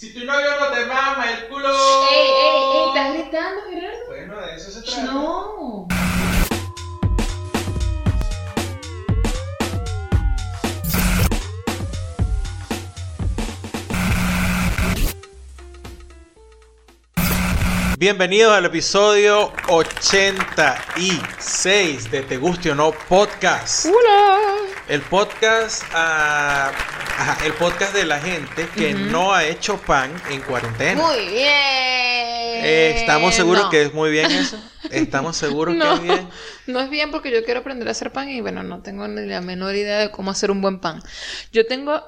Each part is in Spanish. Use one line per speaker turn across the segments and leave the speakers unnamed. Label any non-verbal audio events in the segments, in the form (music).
Si tu novio no te mama el culo.
¡Ey, ey, ey! ¿Estás gritando, Gerardo?
Bueno, de eso se trata.
No.
Bienvenidos al episodio 86 de Te Guste o No Podcast.
¡Hola!
El podcast, ah, ajá, (laughs) el podcast de la gente que no ha hecho pan en cuarentena.
Muy bien.
Eh, ¿Estamos seguros
No.
que es muy bien (laughs) eso? ¿Estamos seguros
No.
que es bien?
No es bien porque yo quiero aprender a hacer pan y bueno, no tengo ni la menor idea de cómo hacer un buen pan. Yo tengo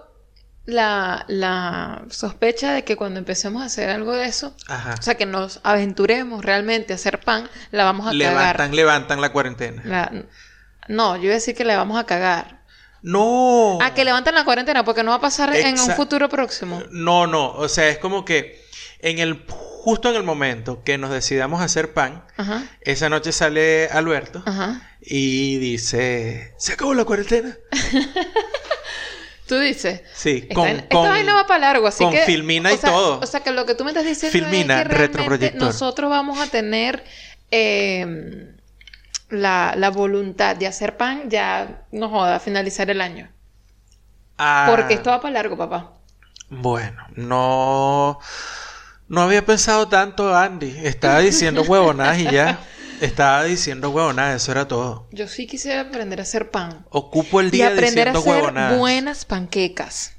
la, la sospecha de que cuando empecemos a hacer algo de eso,
Ajá.
o sea, que nos aventuremos realmente a hacer pan, la vamos a
Levantan,
cagar.
levantan la cuarentena.
La- No, yo iba a decir que la vamos a cagar.
No.
Ah, que levanten la cuarentena porque no va a pasar en un futuro próximo.
No, no, o sea, es como que en el justo en el momento que nos decidamos hacer pan,
Ajá,
esa noche sale Alberto
ajá.
y dice, "Se acabó la cuarentena." (laughs)
Tú dices.
Sí, con,
esta
con-
vaina va para largo, así
con
que.
filmina
o
y
sea-
todo.
O sea, que lo que tú me estás diciendo
Filmina,
es que realmente nosotros vamos a tener eh, la, la voluntad de hacer pan ya, no joda, a finalizar el año.
Ah,
Porque esto va para largo, papá.
Bueno, no no había pensado tanto, Andy. Estaba diciendo huevonadas y ya. (laughs) Estaba diciendo huevonadas, eso era todo.
Yo sí quisiera aprender a hacer pan.
Ocupo el
Y
día
aprender a
diciendo
hacer
huevonadas.
buenas panquecas.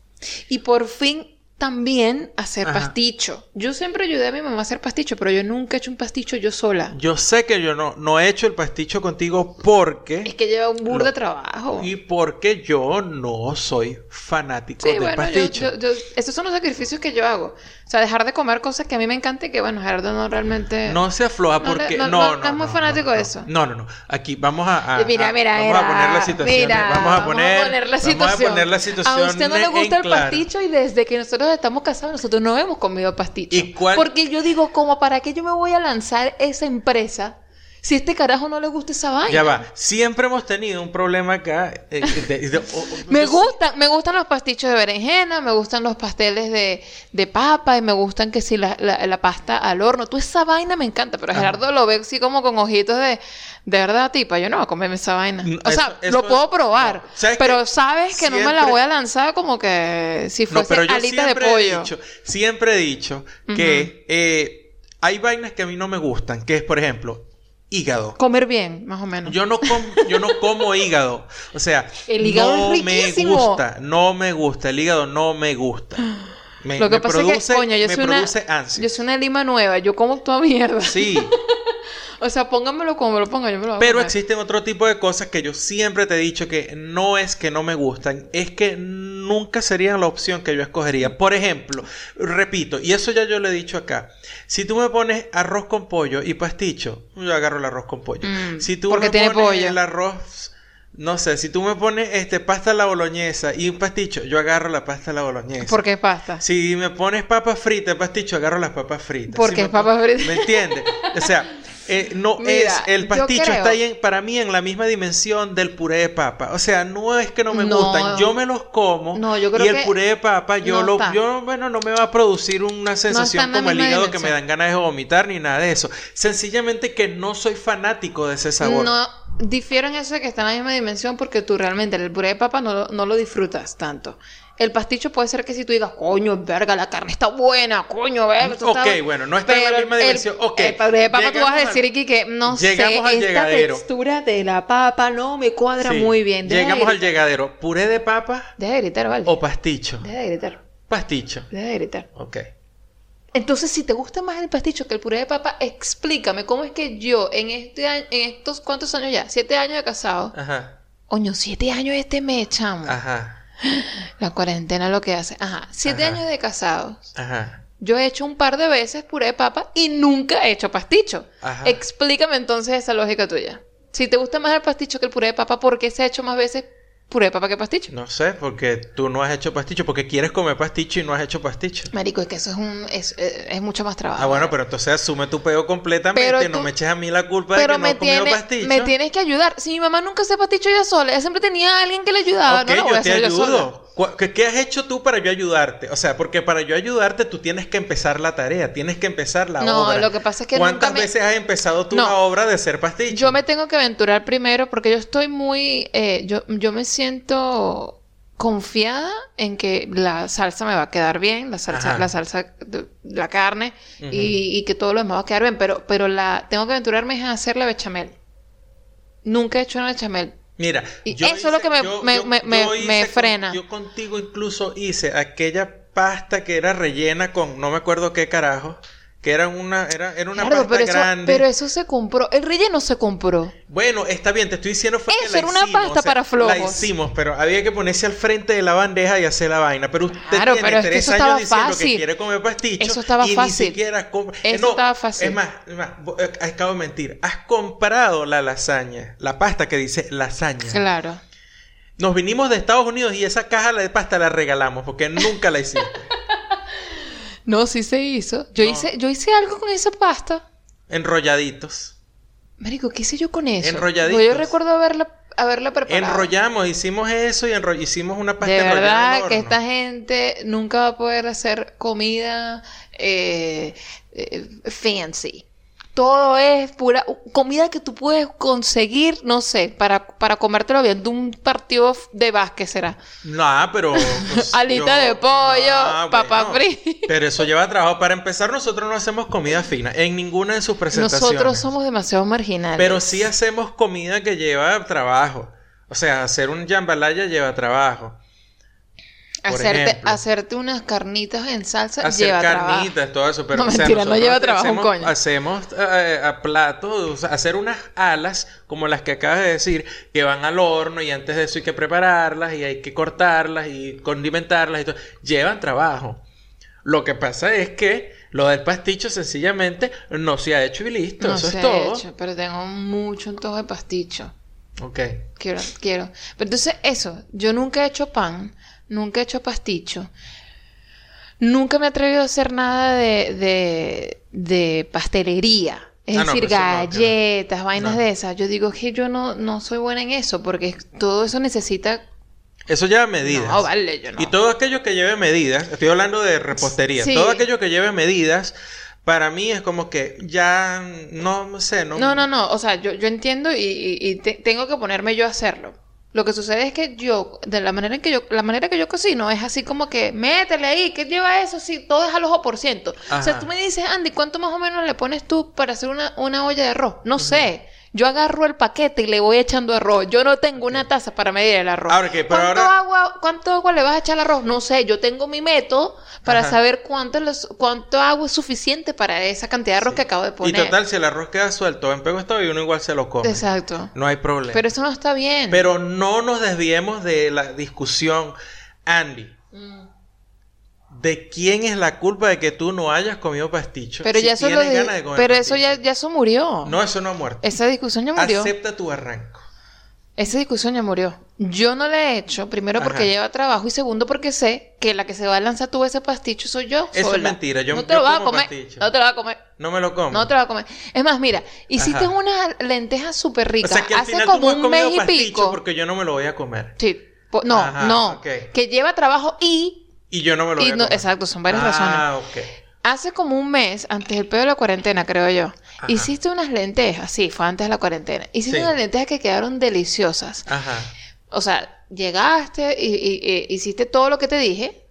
Y por fin también hacer
Ajá.
pasticho. Yo siempre ayudé a mi mamá a hacer pasticho, pero yo nunca he hecho un pasticho yo sola.
Yo sé que yo no, no he hecho el pasticho contigo porque...
Es que lleva un burro de trabajo.
Y porque yo no soy fanático
Sí,
del
bueno,
pasticho.
yo- yo- esos son los sacrificios que yo hago. O sea, dejar de comer cosas que a mí me encantan y que, bueno, Gerardo no realmente...
No se afloja
No
porque...
no-
No,
no-
no,
es muy fanático de eso.
No, no, no. Aquí vamos a... a-
mira,
a-
mira,
vamos a poner la situación.
mira,
vamos a poner,
la situación.
Vamos a poner la situación
A usted no le gusta el
claro.
pasticho y desde que nosotros estamos casados nosotros no hemos comido pasticho.
¿Y cuál-
Porque yo digo, como para qué yo me voy a lanzar esa empresa si este carajo no le gusta esa vaina?
Ya va. Siempre hemos tenido un problema acá. eh, de- de-
Me gustan, me gustan los pastichos de berenjena, me gustan los pasteles de, de papa y me gustan que si la, la- la pasta al horno. Toda esa vaina me encanta, pero
Ajá.
Gerardo lo ve así como con ojitos de, de verdad, tipa, yo no voy a comerme esa vaina.
Mm,
O sea,
eso- eso
lo puedo probar,
no. ¿Sabes
pero sabes que no me la voy a lanzar como que si
No,
fuese
pero yo
alitas de
he
pollo.
dicho, siempre he dicho que eh, hay vainas que a mí no me gustan, que es, por ejemplo, hígado.
Comer bien, más o menos.
Yo no, com- yo no como hígado. O sea,
El hígado
no
es
me gusta. No me gusta. El hígado no me gusta. Me,
lo que
me
pasa
produce,
es que, coño, yo
me
soy, una, yo soy una lima nueva, yo como toda mierda.
Sí, (laughs)
O sea, póngamelo como me lo ponga, yo me lo voy a
pero
comer.
existen otro tipo de cosas que yo siempre te he dicho que no es que no me gustan, es que nunca serían la opción que yo escogería. Por ejemplo, repito, y eso ya yo lo he dicho acá, si tú me pones arroz con pollo y pasticho, yo agarro el arroz con pollo.
Mm,
si tú
porque
me
tiene
pones
pollo.
el arroz, no sé, si tú me pones este pasta a la boloñesa y un pasticho, yo agarro la pasta a la boloñesa.
¿Por qué pasta?
Si me pones papas fritas, pasticho, agarro las papas fritas.
Porque
Si
es papas fritas.
¿Me entiendes? O sea, (laughs) eh, no
Mira,
es. El pasticho
creo-
está ahí en- para mí en la misma dimensión del puré de papa. O sea, no es que no me
No.
gustan, yo me los como.
No, yo creo
y el
que
puré de papa, yo
no
lo.
está.
Yo, bueno, no me va a producir una sensación como el hígado que me dan ganas de vomitar ni nada de eso. Sencillamente que no soy fanático de ese sabor.
No, difiero en eso de que está en la misma dimensión porque tú realmente el puré de papa no, no lo disfrutas tanto. El pasticho puede ser que si tú digas, coño, verga, la carne está buena, coño, verga. está-
Ok, bueno, no está en la misma
el-
dimensión. Ok,
El puré de papa tú vas a decir aquí que no
llegamos
sé,
al
esta
llegadero.
textura de la papa no me cuadra
Sí.
muy bien. Deja
Llegamos al llegadero. ¿Puré de papa
Deja de gritar, vale.
o pasticho?
Deja de gritar.
Pasticho.
Deja de gritar.
Ok.
Entonces, si te gusta más el pasticho que el puré de papa, explícame cómo es que yo en este año, en estos cuántos años ya, siete años de casado,
Ajá.
Coño, siete años este mes, chamo.
Ajá.
La cuarentena lo que hace. Ajá. Siete
Ajá.
años de casados.
Ajá.
Yo he hecho un par de veces puré de papa y nunca he hecho pasticho.
Ajá.
Explícame entonces esa lógica tuya. Si te gusta más el pasticho que el puré de papa, ¿por qué se ha hecho más veces puré de papa que pasticho?
No sé, porque tú no has hecho pasticho, porque quieres comer pasticho y no has hecho pasticho.
Marico, es que eso es un es, es- es mucho más trabajo.
Ah, bueno, pero entonces asume tu peo completamente,
Pero
no
tú-
me eches a mí la culpa de que no
me,
he comido
tiene-
pasticho.
me tienes que ayudar. Si mi mamá nunca hace pasticho ella sola, ella siempre tenía a alguien que le ayudaba.
Ok,
no lo voy a
yo te
hacer yo
ayudo.
sola.
¿Qué, qué has hecho tú para yo ayudarte? O sea, porque para yo ayudarte tú tienes que empezar la tarea, tienes que empezar la
No,
obra.
lo que pasa es que
¿Cuántas
nunca me-
veces has empezado tú
No.
la obra de ser pasticho?
Yo me tengo que aventurar primero porque yo estoy muy, eh, yo, yo me siento confiada en que la salsa me va a quedar bien, la salsa,
Ajá.
la salsa, la carne y que todo lo demás va a quedar bien, pero, pero la, tengo que aventurarme a hacer la bechamel. Nunca he hecho una bechamel.
Mira,
Y
yo
eso es lo que me- me- me- me- frena.
con- yo contigo incluso hice aquella pasta que era rellena con no me acuerdo qué carajo, que era una era, era una
Claro,
pasta
pero eso,
grande.
pero eso se compró, el relleno se compró.
Bueno, está bien, te estoy diciendo fue que
Eso
la
era una
hicimos,
pasta para
La
flojos.
hicimos, pero había que ponerse al frente de la bandeja y hacer la vaina. Pero usted
Claro,
tiene
pero es que
tres
eso
años diciendo que quiere comer pasticho
Eso estaba
y
fácil.
ni siquiera
Eso
no,
estaba fácil.
Es más, es más, eh, acabo de mentir. Has comprado la lasaña, la pasta que dice lasaña.
Claro.
Nos vinimos de Estados Unidos y esa caja de pasta la regalamos porque nunca la hiciste. (laughs)
No, sí se hizo. Yo
No.
hice, yo hice algo con esa pasta.
Enrolladitos.
Marico, ¿qué hice yo con eso?
Enrolladitos.
Porque Yo recuerdo haberla, haberla preparado.
Enrollamos, hicimos eso y hicimos una pasta
De
enrollada en
verdad que esta gente nunca va a poder hacer comida eh, eh, fancy. Todo es pura comida que tú puedes conseguir, no sé, para, para comértelo viendo un partido de básquet será.
No, pero. pues, (laughs)
Alita de pollo, papa frita.
Pero eso lleva trabajo. Para empezar, nosotros no hacemos comida fina en ninguna de sus presentaciones.
Nosotros somos demasiado marginales.
Pero sí hacemos comida que lleva trabajo. O sea, hacer un jambalaya lleva trabajo. Por
hacerte,
ejemplo.
hacerte unas carnitas en salsa
Hacer
lleva trabajo.
carnitas, todo eso. Pero,
No,
o sea,
mentira, no lleva trabajo un
hacemos,
coño.
Hacemos eh, a plato, o sea, hacer unas alas como las que acabas de decir, que van al horno y antes de eso hay que prepararlas y hay que cortarlas y condimentarlas y todo. Llevan trabajo. Lo que pasa es que lo del pasticho sencillamente no se ha hecho y listo.
No
eso
se
es
ha
todo.
hecho, pero tengo mucho antojo de pasticho.
Ok.
Quiero, quiero. Pero entonces, eso, yo nunca he hecho pan, nunca he hecho pasticho. Nunca me he atrevido a hacer nada de, de, de pastelería. Es
Ah,
decir,
no, no.
galletas, vainas
No.
de esas. Yo digo que yo no, no soy buena en eso, porque todo eso necesita.
Eso lleva medidas.
No, vale, yo no.
Y todo aquello que lleve medidas, estoy hablando de repostería,
Sí.
todo aquello que lleve medidas, para mí es como que ya no sé, no.
No, no, no. O sea, yo, yo entiendo y, y- y te- tengo que ponerme yo a hacerlo. Lo que sucede es que yo, de la manera en que yo, la manera que yo cocino es así como que, métele ahí, ¿qué lleva eso? Si todo es al ojo por ciento. O sea, tú me dices, Andy, ¿cuánto más o menos le pones tú para hacer una, una olla de arroz? No sé. Yo agarro el paquete y le voy echando arroz. Yo no tengo una taza para medir el arroz.
Ahora pero
¿Cuánto,
ahora-
agua, ¿Cuánto agua le vas a echar al arroz? No sé. Yo tengo mi método para
Ajá.
saber cuánto, les- cuánto agua es suficiente para esa cantidad de arroz que acabo de
Y
poner.
total, si el arroz queda suelto en pego estado y uno igual se lo come.
Exacto.
No hay problema.
Pero eso no está bien.
Pero no nos desviemos de la discusión, Andy.
Mm.
¿De quién es la culpa de que tú no hayas comido pasticho?
Pero
si
ya eso lo
ganas de comer
Pero eso ya, ya eso murió.
No, eso no ha muerto.
Esa discusión ya murió.
Acepta tu arranco.
Esa discusión ya murió. Yo no la he hecho, primero porque
Ajá.
lleva trabajo y segundo porque sé que la que se va a lanzar tú ese pasticho soy yo.
Eso es mentira, yo-
no te
yo
lo vas a comer.
pasticho.
No te lo vas a comer.
No me lo como.
No te lo vas a comer. Es más, mira, hiciste
Ajá.
unas lentejas súper
o
ricas
sea que al
hace
final tú
como
no has
un mes y pico.
porque yo no me lo voy a comer.
Sí. no,
Ajá,
no. Que lleva trabajo y.
Y yo no me lo voy a
no-
comer.
exacto, son varias
ah, ok.
Hace como un mes, antes del pedo de la cuarentena, creo yo,
Ajá.
hiciste unas lentejas. Sí, fue antes de la cuarentena. Hiciste
Sí.
unas lentejas que quedaron deliciosas.
Ajá.
O sea, llegaste y, y- y hiciste todo lo que te dije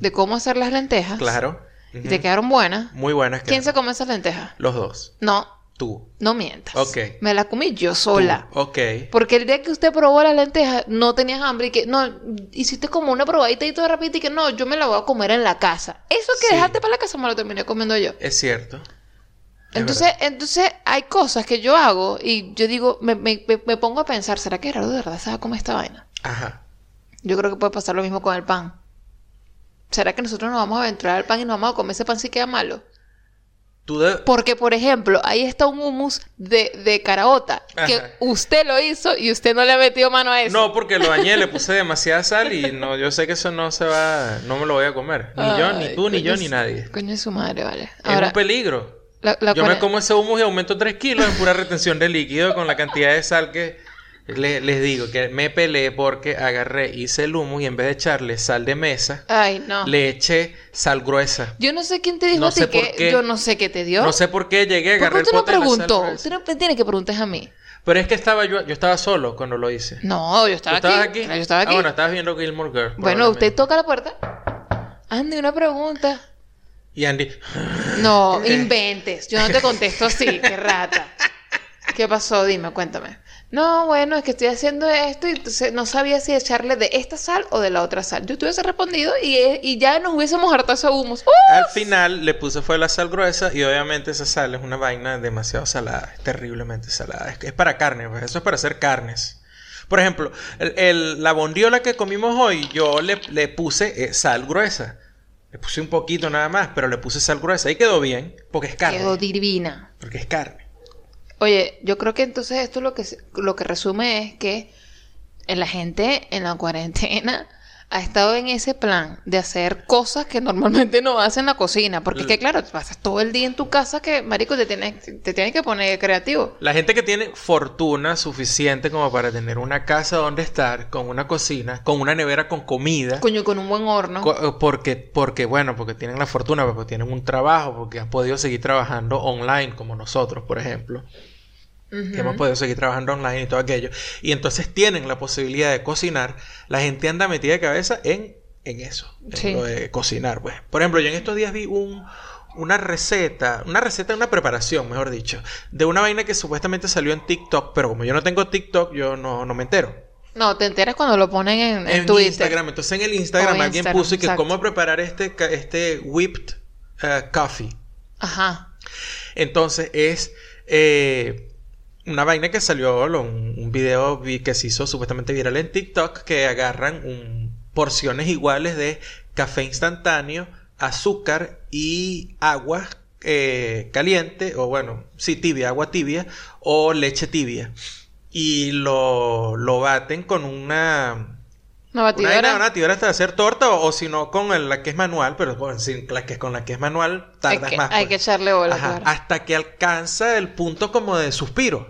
de cómo hacer las lentejas.
Claro.
Y te quedaron buenas.
Muy buenas.
¿Quién se come esas lentejas?
Los dos.
No,
Tú.
no mientas.
Ok.
Me las comí yo sola.
Tú. Ok.
Porque el día que usted probó las lentejas, no tenías hambre y que, no, hiciste como una probadita y todo rápido y que no, yo me la voy a comer en la casa. Eso que
Sí.
dejaste para la casa me lo terminé comiendo yo.
Es cierto. Es
Entonces,
verdad.
entonces hay cosas que yo hago y yo digo, me, me- me- me pongo a pensar, ¿será que Gerardo de verdad sabe cómo esta vaina?
Ajá.
Yo creo que puede pasar lo mismo con el pan. ¿Será que nosotros nos vamos a aventurar al pan y nos vamos a comer ese pan si queda malo?
Tú de...
Porque, por ejemplo, ahí está un hummus de, de caraota que
Ajá.
usted lo hizo y usted no le ha metido mano a eso.
No, porque lo dañé, le puse (laughs) demasiada sal y no, yo sé que eso no se va, no me lo voy a comer. Ni yo, ni tú, ni yo, ni nadie.
Coño de su madre, vale.
es
Ahora,
un peligro.
la, la
yo me como ese humus y aumento 3 kilos en pura retención de líquido con la cantidad de sal que, Le- les digo que me peleé porque agarré, hice el humo y en vez de echarle sal de mesa,
Ay, no.
le eché sal gruesa.
Yo no sé quién te dijo
No
a
sé por
que
qué.
yo no sé qué te dio.
No sé por qué llegué,
¿Por
agarré
qué
el
tú no
pote de la sal
preguntó? no tienes que preguntar a mí.
Pero es que estaba yo, yo estaba solo cuando lo hice.
No, yo
¿Tú
estaba aquí.
aquí?
Yo estaba aquí.
Ah, bueno, estabas viendo Gilmore Girls.
Bueno, usted toca la puerta. Andy, una pregunta.
Y Andy...
No, (laughs) inventes. Yo no te contesto así, qué rata. ¿Qué pasó? Dime, cuéntame. No, bueno, es que estoy haciendo esto y entonces no sabía si echarle de esta sal o de la otra sal. Yo tuviese respondido y, eh, y ya nos hubiésemos hartado esos humos.
Al final le puse fue la sal gruesa y obviamente esa sal es una vaina demasiado salada, es terriblemente salada. Es, es para carne, pues, eso es para hacer carnes. Por ejemplo, el- el- la bondiola que comimos hoy, yo le, le puse eh, sal gruesa. Le puse un poquito nada más, pero le puse sal gruesa y quedó bien, porque es carne.
Quedó divina.
Porque es carne.
Oye, yo creo que entonces esto lo que, lo que resume es que la gente en la cuarentena ha estado en ese plan de hacer cosas que normalmente no hace en la cocina. Porque es que, claro, pasas todo el día en tu casa que, marico, te tienes, te tienes que poner creativo.
La gente que tiene fortuna suficiente como para tener una casa donde estar, con una cocina, con una nevera con comida.
Coño, con un buen horno.
Co- eh, Porque, porque, bueno, porque tienen la fortuna, porque tienen un trabajo, porque han podido seguir trabajando online, como nosotros, por ejemplo, Que hemos podido seguir trabajando online y todo aquello. Y entonces tienen la posibilidad de cocinar. La gente anda metida de cabeza en, en eso, en
Sí.
lo de cocinar, pues. Por ejemplo, yo en estos días vi un, una receta, una receta, una preparación, mejor dicho, de una vaina que supuestamente salió en TikTok, pero como yo no tengo TikTok, yo no, no me entero
No, te enteras cuando lo ponen en, en
en
Twitter.
Instagram. Entonces en el Instagram alguien
Instagram,
puso y que
exacto.
cómo preparar este, este whipped eh, coffee.
Ajá.
Entonces es eh, una vaina que salió, un, video vi- que se hizo supuestamente viral en TikTok, que agarran porciones iguales de café instantáneo, azúcar y agua eh, caliente, o bueno, sí, tibia, agua tibia, o leche tibia. Y lo, lo baten con una,
Una
una
batidora.
una batidora hasta hacer torta o, o si no con el- la que es manual, pero bueno, sin la que con la que es manual
hay
tardas
que,
más.
hay
pues.
que echarle bola,
Ajá,
claro.
hasta que alcanza el punto como de suspiro,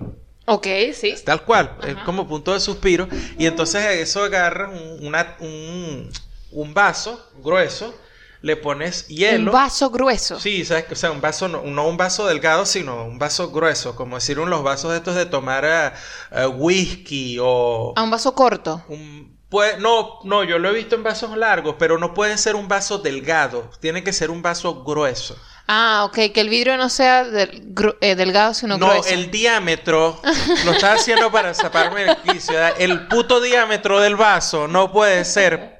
Ok, sí.
tal cual, es
Ajá.
como punto de suspiro y entonces a eso agarras un, una- un, un vaso grueso, le pones hielo.
Un vaso grueso.
Sí, sabes, o sea, un vaso, no, no un vaso delgado, sino un vaso grueso, como decir un los vasos estos de tomar eh, eh, whisky o
A un vaso corto.
un- puede- no, no, yo lo he visto en vasos largos, pero no puede ser un vaso delgado, tiene que ser un vaso grueso.
Ah, ok, que el vidrio no sea del- eh, delgado, sino
No,
grueso.
el diámetro, lo estás haciendo para sacarme el quicio. El puto diámetro del vaso no puede ser.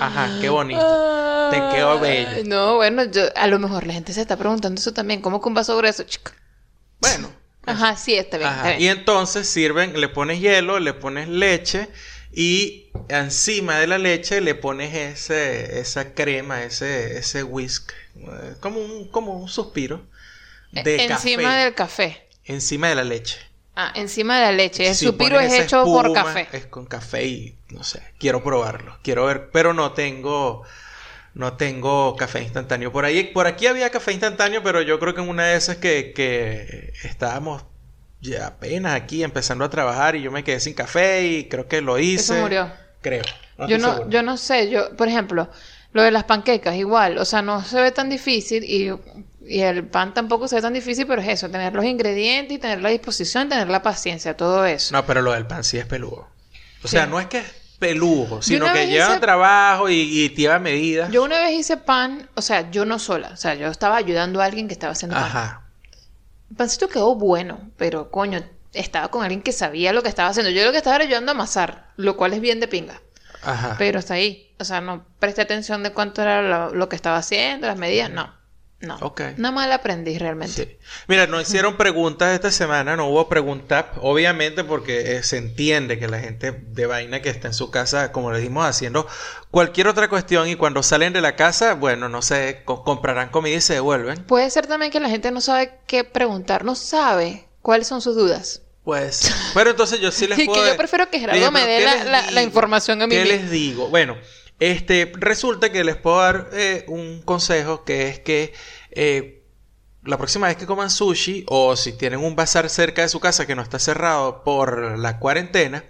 Ajá, qué bonito. Te quedó bello.
Ay, No, bueno, yo, a lo mejor la gente se está preguntando eso también. ¿Cómo que un vaso grueso? Chica.
Bueno.
Ajá, sí, está bien.
Ajá,
está
Y
bien.
entonces sirven, le pones hielo, le pones leche y encima de la leche le pones ese, esa crema, ese, ese whisk, eh, como un, como un suspiro de
Encima
café.
del café.
Encima de la leche.
Ah, encima de la leche. El
Si
suspiro es hecho por café.
Es con café y no sé, quiero probarlo, quiero ver, pero no tengo, no tengo café instantáneo. Por ahí, por aquí había café instantáneo, pero yo creo que en una de esas que, que estábamos ya apenas aquí empezando a trabajar y yo me quedé sin café y creo que lo hice.
Eso murió.
Creo. No
yo no,
seguro.
yo no sé, yo, por ejemplo, lo de las panquecas, igual, o sea, no se ve tan difícil y, y el pan tampoco se ve tan difícil, pero es eso, tener los ingredientes y tener la disposición, tener la paciencia, todo eso.
No, pero lo del pan sí es peludo. O sea,
Sí.
no es que es peludo, sino que lleva
hice-
trabajo y, y lleva medidas.
Yo una vez hice pan, o sea, yo no sola, o sea, yo estaba ayudando a alguien que estaba haciendo pan.
Ajá.
Pancito quedó bueno, pero coño, estaba con alguien que sabía lo que estaba haciendo. Yo lo que estaba era ayudando a amasar, lo cual es bien de pinga.
Ajá.
Pero está ahí. O sea, no presté atención de cuánto era lo, lo que estaba haciendo, las medidas. No. No.
Ok.
Nada mal aprendí realmente.
Sí. Mira, no hicieron preguntas esta semana, no hubo preguntas, obviamente porque eh, se entiende que la gente de vaina que está en su casa, como le dimos, haciendo cualquier otra cuestión y cuando salen de la casa, bueno, no sé, co- comprarán comida y se devuelven.
Puede ser también que la gente no sabe qué preguntar, no sabe cuáles son sus dudas.
Pues, pero entonces yo sí (laughs) les
Y que
puedo...
yo prefiero que Gerardo
Dije,
me dé
¿qué
la- la- la información a mí
¿Qué
mismo.
les digo? Bueno, este, resulta que les puedo dar eh, un consejo que es que eh, la próxima vez que coman sushi o si tienen un bazar cerca de su casa que no está cerrado por la cuarentena,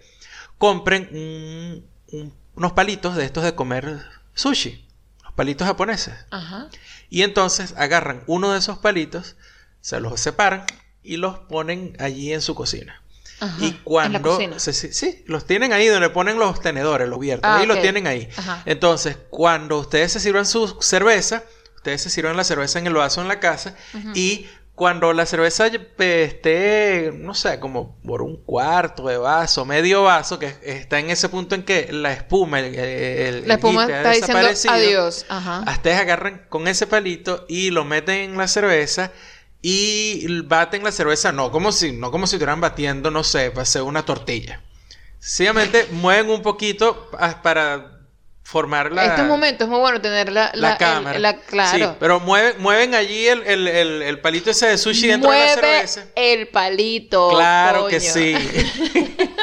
compren un- un- unos palitos de estos de comer sushi, los palitos japoneses.
Ajá.
Y entonces agarran uno de esos palitos, se los separan y los ponen allí en su cocina.
Ajá.
Y
En la
cuando
cocina.
se- sí, los tienen ahí donde ponen los tenedores, los vierten,
Ah,
ahí los
ok.
tienen ahí.
Ajá.
Entonces, cuando ustedes se sirvan su cerveza, ustedes se sirvan la cerveza en el vaso en la casa y cuando la cerveza eh, esté, no sé, como por un cuarto de vaso, medio vaso, que está en ese punto en que la espuma, el, el-
La
el
espuma
jipe ha
está diciendo adiós. Ajá.
Ustedes agarran con ese palito y lo meten en la cerveza y baten la cerveza, no como si, no como si estuvieran batiendo, no sé, para hacer una tortilla. Sencillamente mueven un poquito pa- para formar la,
Este momento es muy bueno tener la,
la cámara.
la- claro.
Sí, pero mueven, mueven allí el, el- el- palito ese de sushi dentro de la cerveza.
el palito.
Claro que sí. (laughs)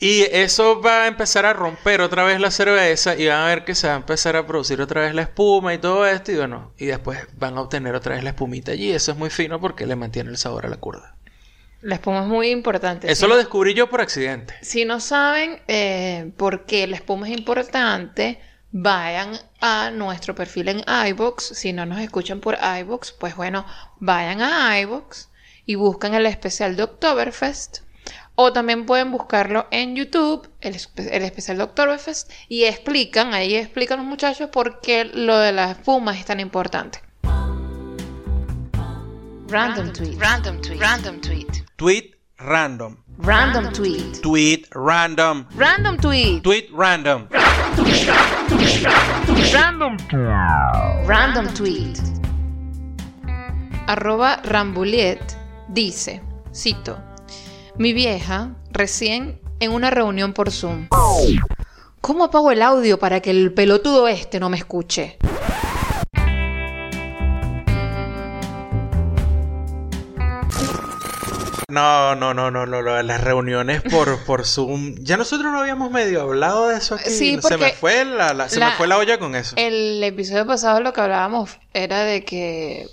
y eso va a empezar a romper otra vez la cerveza y van a ver que se va a empezar a producir otra vez la espuma y todo esto y bueno, y después van a obtener otra vez la espumita allí. Eso es muy fino porque le mantiene el sabor a la curda.
La espuma es muy importante.
Eso lo descubrí yo por accidente.
Si no saben eh, por qué la espuma es importante, vayan a nuestro perfil en iBox. Si no nos escuchan por iBox, pues bueno, vayan a iBox y buscan el especial de Oktoberfest. O también pueden buscarlo en YouTube, el, espe- el especial de Oktoberfest, y explican, ahí explican los muchachos por qué lo de la espuma es tan importante. Random tweet. Random tweet. Random tweet.
Tweet random.
Random tweet.
Tweet random.
Random tweet.
Tweet random.
Random Random tweet. Arroba Rambuliet dice, cito, mi vieja recién en una reunión por Zoom. ¿Cómo apago el audio para que el pelotudo este no me escuche?
No, no, no, no, no, no, las reuniones por, (laughs) por Zoom. Ya nosotros no habíamos medio hablado de eso aquí.
Sí,
se me fue la, la- se me fue la olla con eso.
El episodio pasado lo que hablábamos era de que,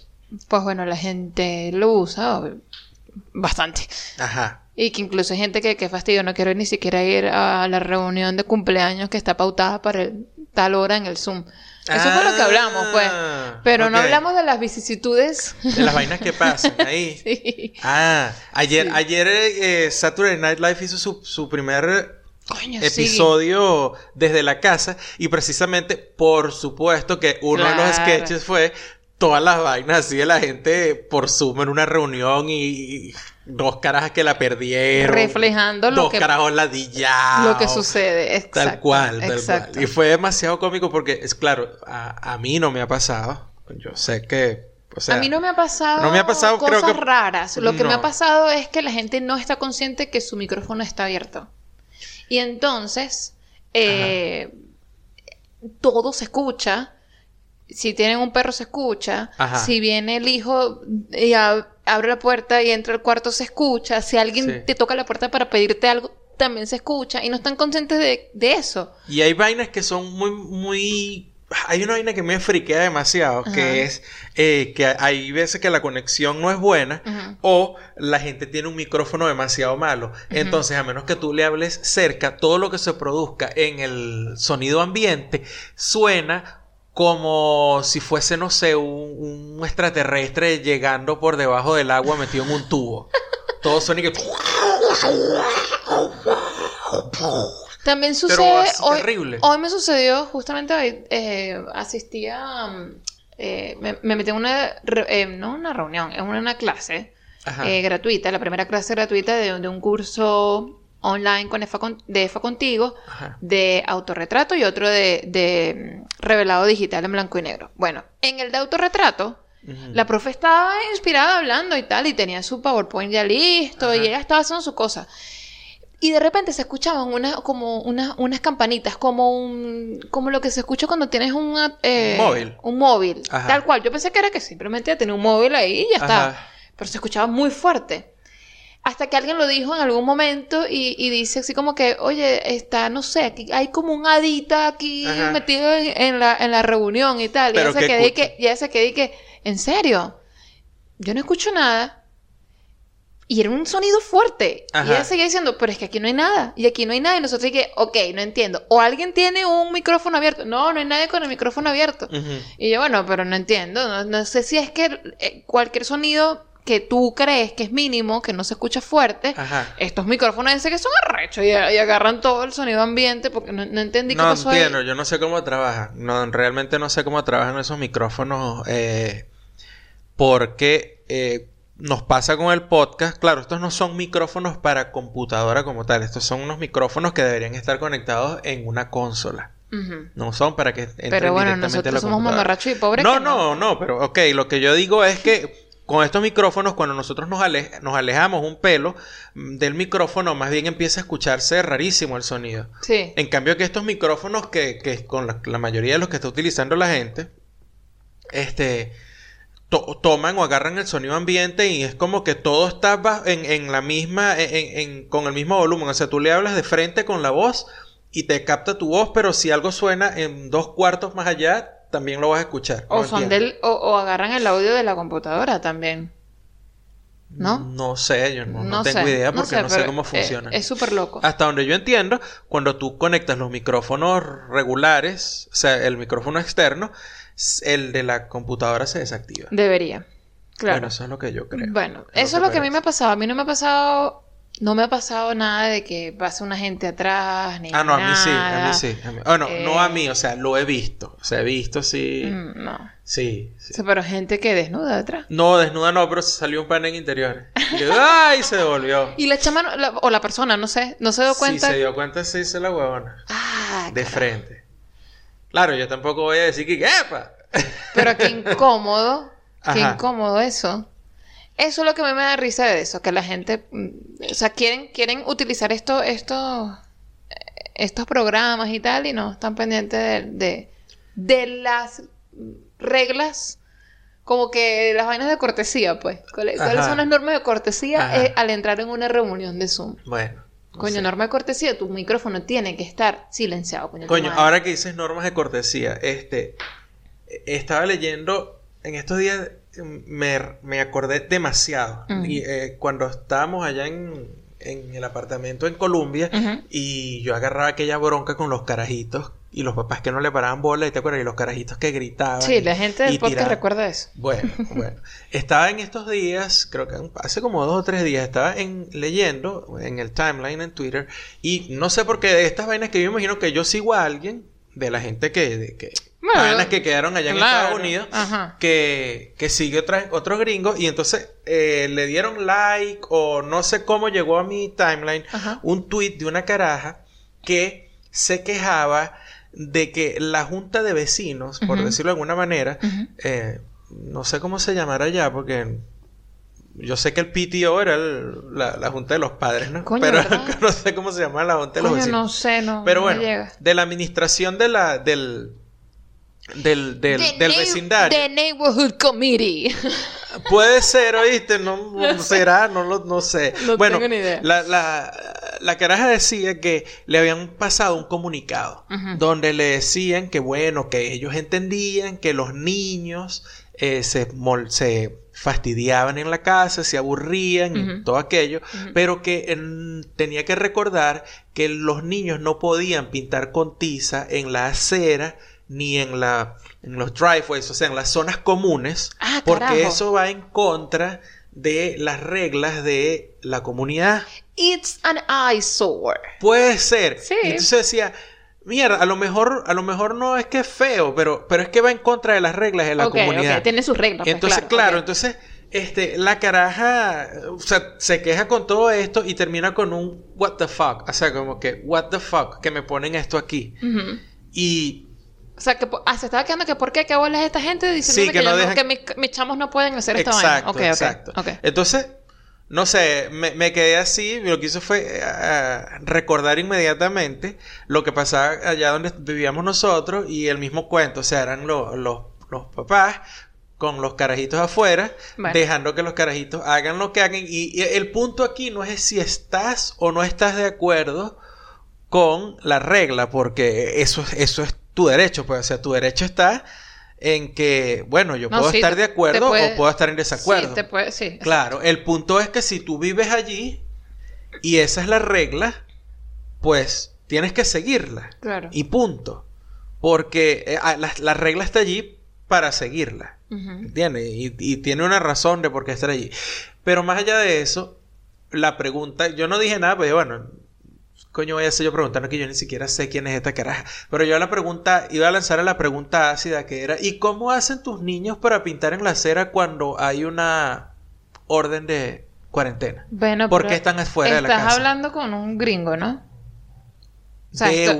pues bueno, la gente lo usa bastante.
Ajá.
Y que incluso hay gente que, que fastidio, no quiero ni siquiera ir a la reunión de cumpleaños que está pautada para el- tal hora en el Zoom. Eso fue lo que hablamos, pues.
Ah,
Pero no hablamos de las vicisitudes.
De las vainas que pasan (laughs) ahí.
sí.
Ah, ayer,
Sí.
ayer eh, Saturday Night Live hizo su, su primer
Coño, sí.
episodio desde la casa y precisamente, por supuesto, que uno de los sketches fue todas las vainas así de la gente por Zoom en una reunión y, y dos carajas que la perdieron.
Reflejando lo
dos
que-
carajos ladillados.
Lo que sucede. Exacto,
Tal cual, tal
exacto.
cual. Y fue demasiado cómico porque, es claro, a, a mí no me ha pasado. Yo sé que, o sea,
a mí no me ha pasado,
no me ha pasado, creo
cosas
que-
raras. Lo que me ha pasado es que la gente no está consciente que su micrófono está abierto. Y entonces, eh, todo se escucha. Si tienen un perro se escucha.
Ajá.
Si viene el hijo y ab- abre la puerta y entra al cuarto se escucha. Si alguien
Sí.
te toca la puerta para pedirte algo también se escucha. Y no están conscientes de, de eso.
Y hay vainas que son muy, muy... Hay una vaina que me friquea demasiado,
Ajá.
que es eh, que hay veces que la conexión no es buena o la gente tiene un micrófono demasiado malo. Entonces, a menos que tú le hables cerca, todo lo que se produzca en el sonido ambiente suena como si fuese, no sé, un, un extraterrestre llegando por debajo del agua metido en un tubo. Todo suena y que...
También sucede. hoy,
terrible.
hoy me sucedió, justamente hoy, eh, asistí a. mm, eh, me, me metí en una. eh, no una reunión, en una, una clase eh, gratuita, la primera clase gratuita de, de un curso online con EFA con- de EFA Contigo
Ajá.
de autorretrato y otro de, de revelado digital en blanco y negro. Bueno, en el de autorretrato.
Ujú.
La profe estaba inspirada hablando y tal, y tenía su PowerPoint ya listo, y ella estaba haciendo su cosa. Y de repente se escuchaban una, como una- unas campanitas, como un, como lo que se escucha cuando tienes una, eh,
Un móvil.
Un móvil.
Ajá.
Tal cual. Yo pensé que era que simplemente tenía un móvil ahí y ya está.
Ajá.
Pero se escuchaba muy fuerte. Hasta que alguien lo dijo en algún momento y, y dice así como que, oye, está, no sé, aquí hay como un hadita aquí
Ajá.
metido en, en la, en la reunión y tal. Y
Pero
ella se
que
quedó y que, y se quedó y que, ¿en serio? yo no escucho nada. Y era un sonido fuerte. Y
Ajá.
ella seguía diciendo, pero es que aquí no hay nada. Y aquí no hay nada. Y nosotros que, ok, no entiendo. O alguien tiene un micrófono abierto. No, no hay nadie con el micrófono abierto.
Ujú.
Y yo, bueno, pero no entiendo. No, no sé si es que eh, cualquier sonido que tú crees que es mínimo, que no se escucha fuerte,
Ajá.
estos micrófonos ese que son arrechos y, y agarran todo el sonido ambiente porque no, no entendí qué
No
pasó ahí.
entiendo, yo no sé cómo trabajan. No, realmente no sé cómo trabajan esos micrófonos. eh, porque eh, nos pasa con el podcast. Claro, estos no son micrófonos para computadora como tal. Estos son unos micrófonos que deberían estar conectados en una consola. No son para que entren
Pero bueno,
directamente a
nosotros
la
somos mamarrachos y pobres.
No,
que
no, no, pero ok, lo que yo digo es que con estos micrófonos, cuando nosotros nos, ale- nos alejamos un pelo mm, del micrófono, más bien empieza a escucharse rarísimo el sonido.
Sí.
En cambio que estos micrófonos que, que con la, la mayoría de los que está utilizando la gente, este, to- toman o agarran el sonido ambiente y es como que todo está en, en la misma, en- en- con el mismo volumen. O sea, tú le hablas de frente con la voz y te capta tu voz, pero si algo suena en dos cuartos más allá, también lo vas a escuchar.
O son del, o, o agarran el audio de la computadora también. ¿no?
No sé, yo no, no tengo
sé,
idea porque no sé, cómo funciona.
es súper loco.
Hasta donde yo entiendo, cuando tú conectas los micrófonos regulares, o sea, el micrófono externo, el de la computadora se desactiva.
Debería. Claro.
Bueno, eso es lo que yo creo.
Bueno,
Es
eso es lo que a mí me ha pasado. A mí no me ha pasado, no me ha pasado nada de que pase una gente atrás, ni
Ah, no, a mí sí, a
nada.
mí sí. a mí- Oh, no, no a
Eh,
mí, o sea, lo he visto. O sea, he visto, sí.
Mm, no.
Sí, sí.
O sea, pero gente que desnuda detrás.
No, desnuda no, pero se salió un pan en interiores. Y yo, ¡Ay! Se devolvió. (laughs)
Y la chama, la- o la persona, no sé, no se dio cuenta.
Sí, se dio cuenta, se hizo la huevona.
Ah,
De
carajo.
frente. Claro, yo tampoco voy a decir que, ¡epa!
Pero qué (laughs) incómodo, qué
Ajá.
incómodo eso. Eso es lo que a mí me da risa de eso, que la gente, mm, o sea, quieren, quieren utilizar esto, esto, eh, estos programas y tal, y no están pendientes de, de, de las reglas, como que las vainas de cortesía, pues. ¿Cuáles, cuáles son las normas de cortesía eh, al entrar en una reunión de Zoom?
Bueno. no
Coño,
sé.
norma de cortesía, tu micrófono tiene que estar silenciado, coño.
Coño, ahora que dices normas de cortesía, este, eh, estaba leyendo en estos días, me, me acordé demasiado.
Ujú.
Y eh, cuando estábamos allá en, en el apartamento en Colombia, y yo agarraba aquella bronca con los carajitos y los papás que no le paraban bola, y te acuerdas, y los carajitos que gritaban.
Sí, la gente del podcast
tiraban.
recuerda eso.
Bueno, (laughs) bueno. Estaba en estos días, creo que hace como dos o tres días, estaba en, leyendo en el timeline en Twitter y no sé por qué de estas vainas que yo imagino que yo sigo a alguien de la gente que, de, que Vainas que quedaron allá en
claro,
Estados Unidos
ajá.
que, que sigue otra- otros gringos y entonces eh, le dieron like o no sé cómo llegó a mi timeline
Ajá.
un tweet de una caraja que se quejaba de que la junta de vecinos, por decirlo de alguna manera, eh, no sé cómo se llamará allá, porque yo sé que el PTO era el- la, la junta de los padres, ¿no?
Coño,
Pero
¿verdad? (laughs)
no sé cómo se llama la junta de los vecinos.
no sé, no.
Pero
no
bueno,
llega.
de la administración de la, del, del, del,
The
del
neigh-
vecindario.
The Neighborhood Committee. (laughs)
Puede ser, oíste, no, no será, no lo no sé.
No
bueno,
tengo ni idea.
La, la, la caraja decía que le habían pasado un comunicado donde le decían que, bueno, que ellos entendían que los niños eh, se, se fastidiaban en la casa, se aburrían y todo aquello, pero que tenía que recordar que los niños no podían pintar con tiza en la acera ni en la en los driveways, o sea, en las zonas comunes,
Ah,
porque eso va en contra de las reglas de la comunidad.
It's an eyesore.
Puede ser.
Sí.
Y entonces decía, mierda, a lo mejor, a lo mejor no es que es feo, pero, pero es que va en contra de las reglas de la
ok,
comunidad.
ok, tiene sus reglas. pues,
Entonces, claro, entonces, este, la caraja, o sea, se queja con todo esto y termina con un what the fuck. O sea, como que, what the fuck, que me ponen esto aquí. Y
O sea, que ah, se estaba quedando que por qué, qué bolas esta gente diciendo
Sí,
que,
que no dejan-
que mis, mis chamos no pueden hacer esta
exacto,
vaina.
Exacto. Entonces, no sé, me, me quedé así. Lo que hice fue eh, recordar inmediatamente lo que pasaba allá donde vivíamos nosotros y el mismo cuento. O sea, eran lo- los, los papás con los carajitos afuera,
Bueno.
dejando que los carajitos hagan lo que hagan. Y, y el punto aquí no es si estás o no estás de acuerdo con la regla, porque eso, es- eso es tu derecho, pues, o sea, tu derecho está en que, bueno, yo
No,
puedo
sí,
estar de acuerdo
puede-
o puedo estar en desacuerdo.
Sí, te puede, sí.
Claro, el punto es que si tú vives allí y esa es la regla, pues tienes que seguirla.
Claro.
Y punto. Porque eh, ah, la, la regla está allí para seguirla. ¿Entiendes? Y, y tiene una razón de por qué estar allí. Pero más allá de eso, la pregunta, yo no dije nada, pues bueno, coño voy a hacer yo preguntando que yo ni siquiera sé quién es esta caraja. Pero yo la pregunta, iba a lanzar a la pregunta ácida que era, ¿y cómo hacen tus niños para pintar en la acera cuando hay una orden de cuarentena?
Bueno,
¿Por qué están afuera de la
Estás
casa?
hablando con un gringo, ¿no? O sea,
de
esto-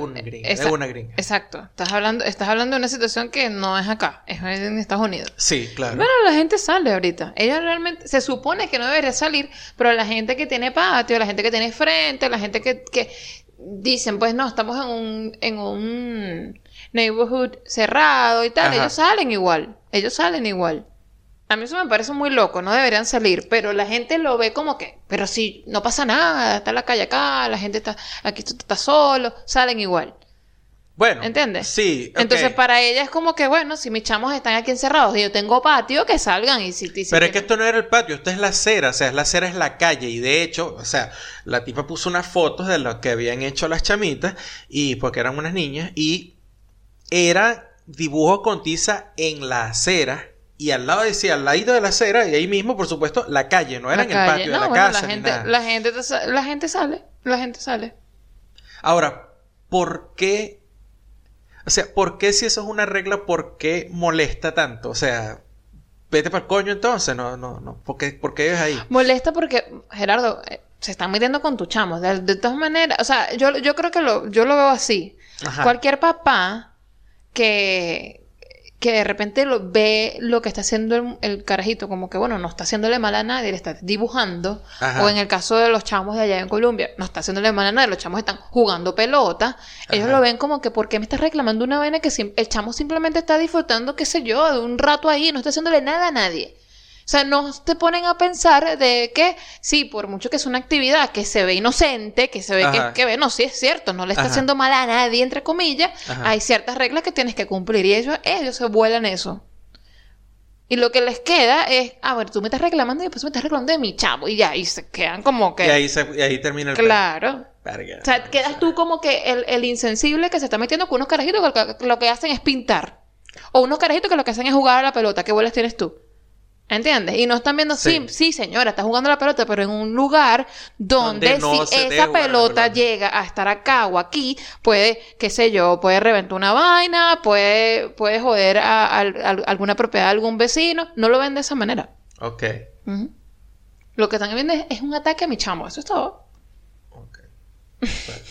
de una gringa.
Exacto. Estás hablando, estás hablando de una situación que no es acá, es en Estados Unidos.
Sí, claro.
Bueno, la gente sale ahorita. Ella realmente se supone que no debería salir, pero la gente que tiene patio, la gente que tiene frente, la gente que, que dicen, pues no, estamos en un, en un neighborhood cerrado y tal,
Ajá.
ellos salen igual. Ellos salen igual. A mí eso me parece muy loco, no deberían salir, pero la gente lo ve como que, pero si no pasa nada, está la calle acá, la gente está aquí, tú estás solo, salen igual.
Bueno,
¿Entiendes?
Sí.
Entonces, para ella es como que, bueno, si mis chamos están aquí encerrados y yo tengo patio, que salgan y si, y si
Pero es que esto no era el patio, esto es la acera, o sea, la acera es la calle y de hecho, o sea, la tipa puso unas fotos de lo que habían hecho las chamitas y porque eran unas niñas y era dibujo con tiza en la acera y al lado decía al ladito de la acera y ahí mismo, por supuesto, la calle, no era
la
en el
calle.
patio de la
bueno,
casa
la
ni
gente,
nada.
la gente, la gente sale, la gente sale.
Ahora, ¿por qué? O sea, ¿por qué si eso es una regla, por qué molesta tanto? O sea, vete para el coño entonces, no, no, no, ¿por qué, por qué es ahí?
Molesta porque, Gerardo, eh, se están metiendo con tus chamos. De, de todas maneras, o sea, yo, yo creo que lo, yo lo veo así.
Ajá.
Cualquier papá que, que de repente lo, ve lo que está haciendo el, el carajito, como que, bueno, no está haciéndole mal a nadie, le está dibujando.
Ajá.
O en el caso de los chamos de allá en Colombia, no está haciéndole mal a nadie, los chamos están jugando pelota. Ellos
Ajá.
lo ven como que, ¿por qué me estás reclamando una vaina que el chamo simplemente está disfrutando, qué sé yo, de un rato ahí, no está haciéndole nada a nadie? O sea, no te ponen a pensar de que, sí, por mucho que es una actividad que se ve inocente, que se ve que,
Ajá.
que ve, no, sí es cierto, no le está
Ajá.
haciendo mal a nadie, entre comillas,
Ajá.
hay ciertas reglas que tienes que cumplir y ellos, ellos se vuelan eso. Y lo que les queda es, a ver, tú me estás reclamando y después me estás reclamando de mi chavo y ya, y se quedan como que...
Y ahí, se- y ahí termina el
Claro.
Verga.
O sea, quedas tú como que el, el insensible que se está metiendo con unos carajitos que lo, que lo que hacen es pintar. O unos carajitos que lo que hacen es jugar a la pelota. ¿Qué bolas tienes tú? ¿Entiendes? Y no están viendo, sí,
Sí.
sí, señora, está jugando la pelota, pero en un lugar donde,
Donde no se
si esa pelota,
pelota.
llega a estar acá o aquí, puede, qué sé yo, puede reventar una vaina, puede, puede joder a, a- a alguna propiedad de algún vecino. No lo ven de esa manera.
Ok.
Lo que están viendo es, es un ataque a mi chamo. Eso es todo.
Ok. (laughs) Vale.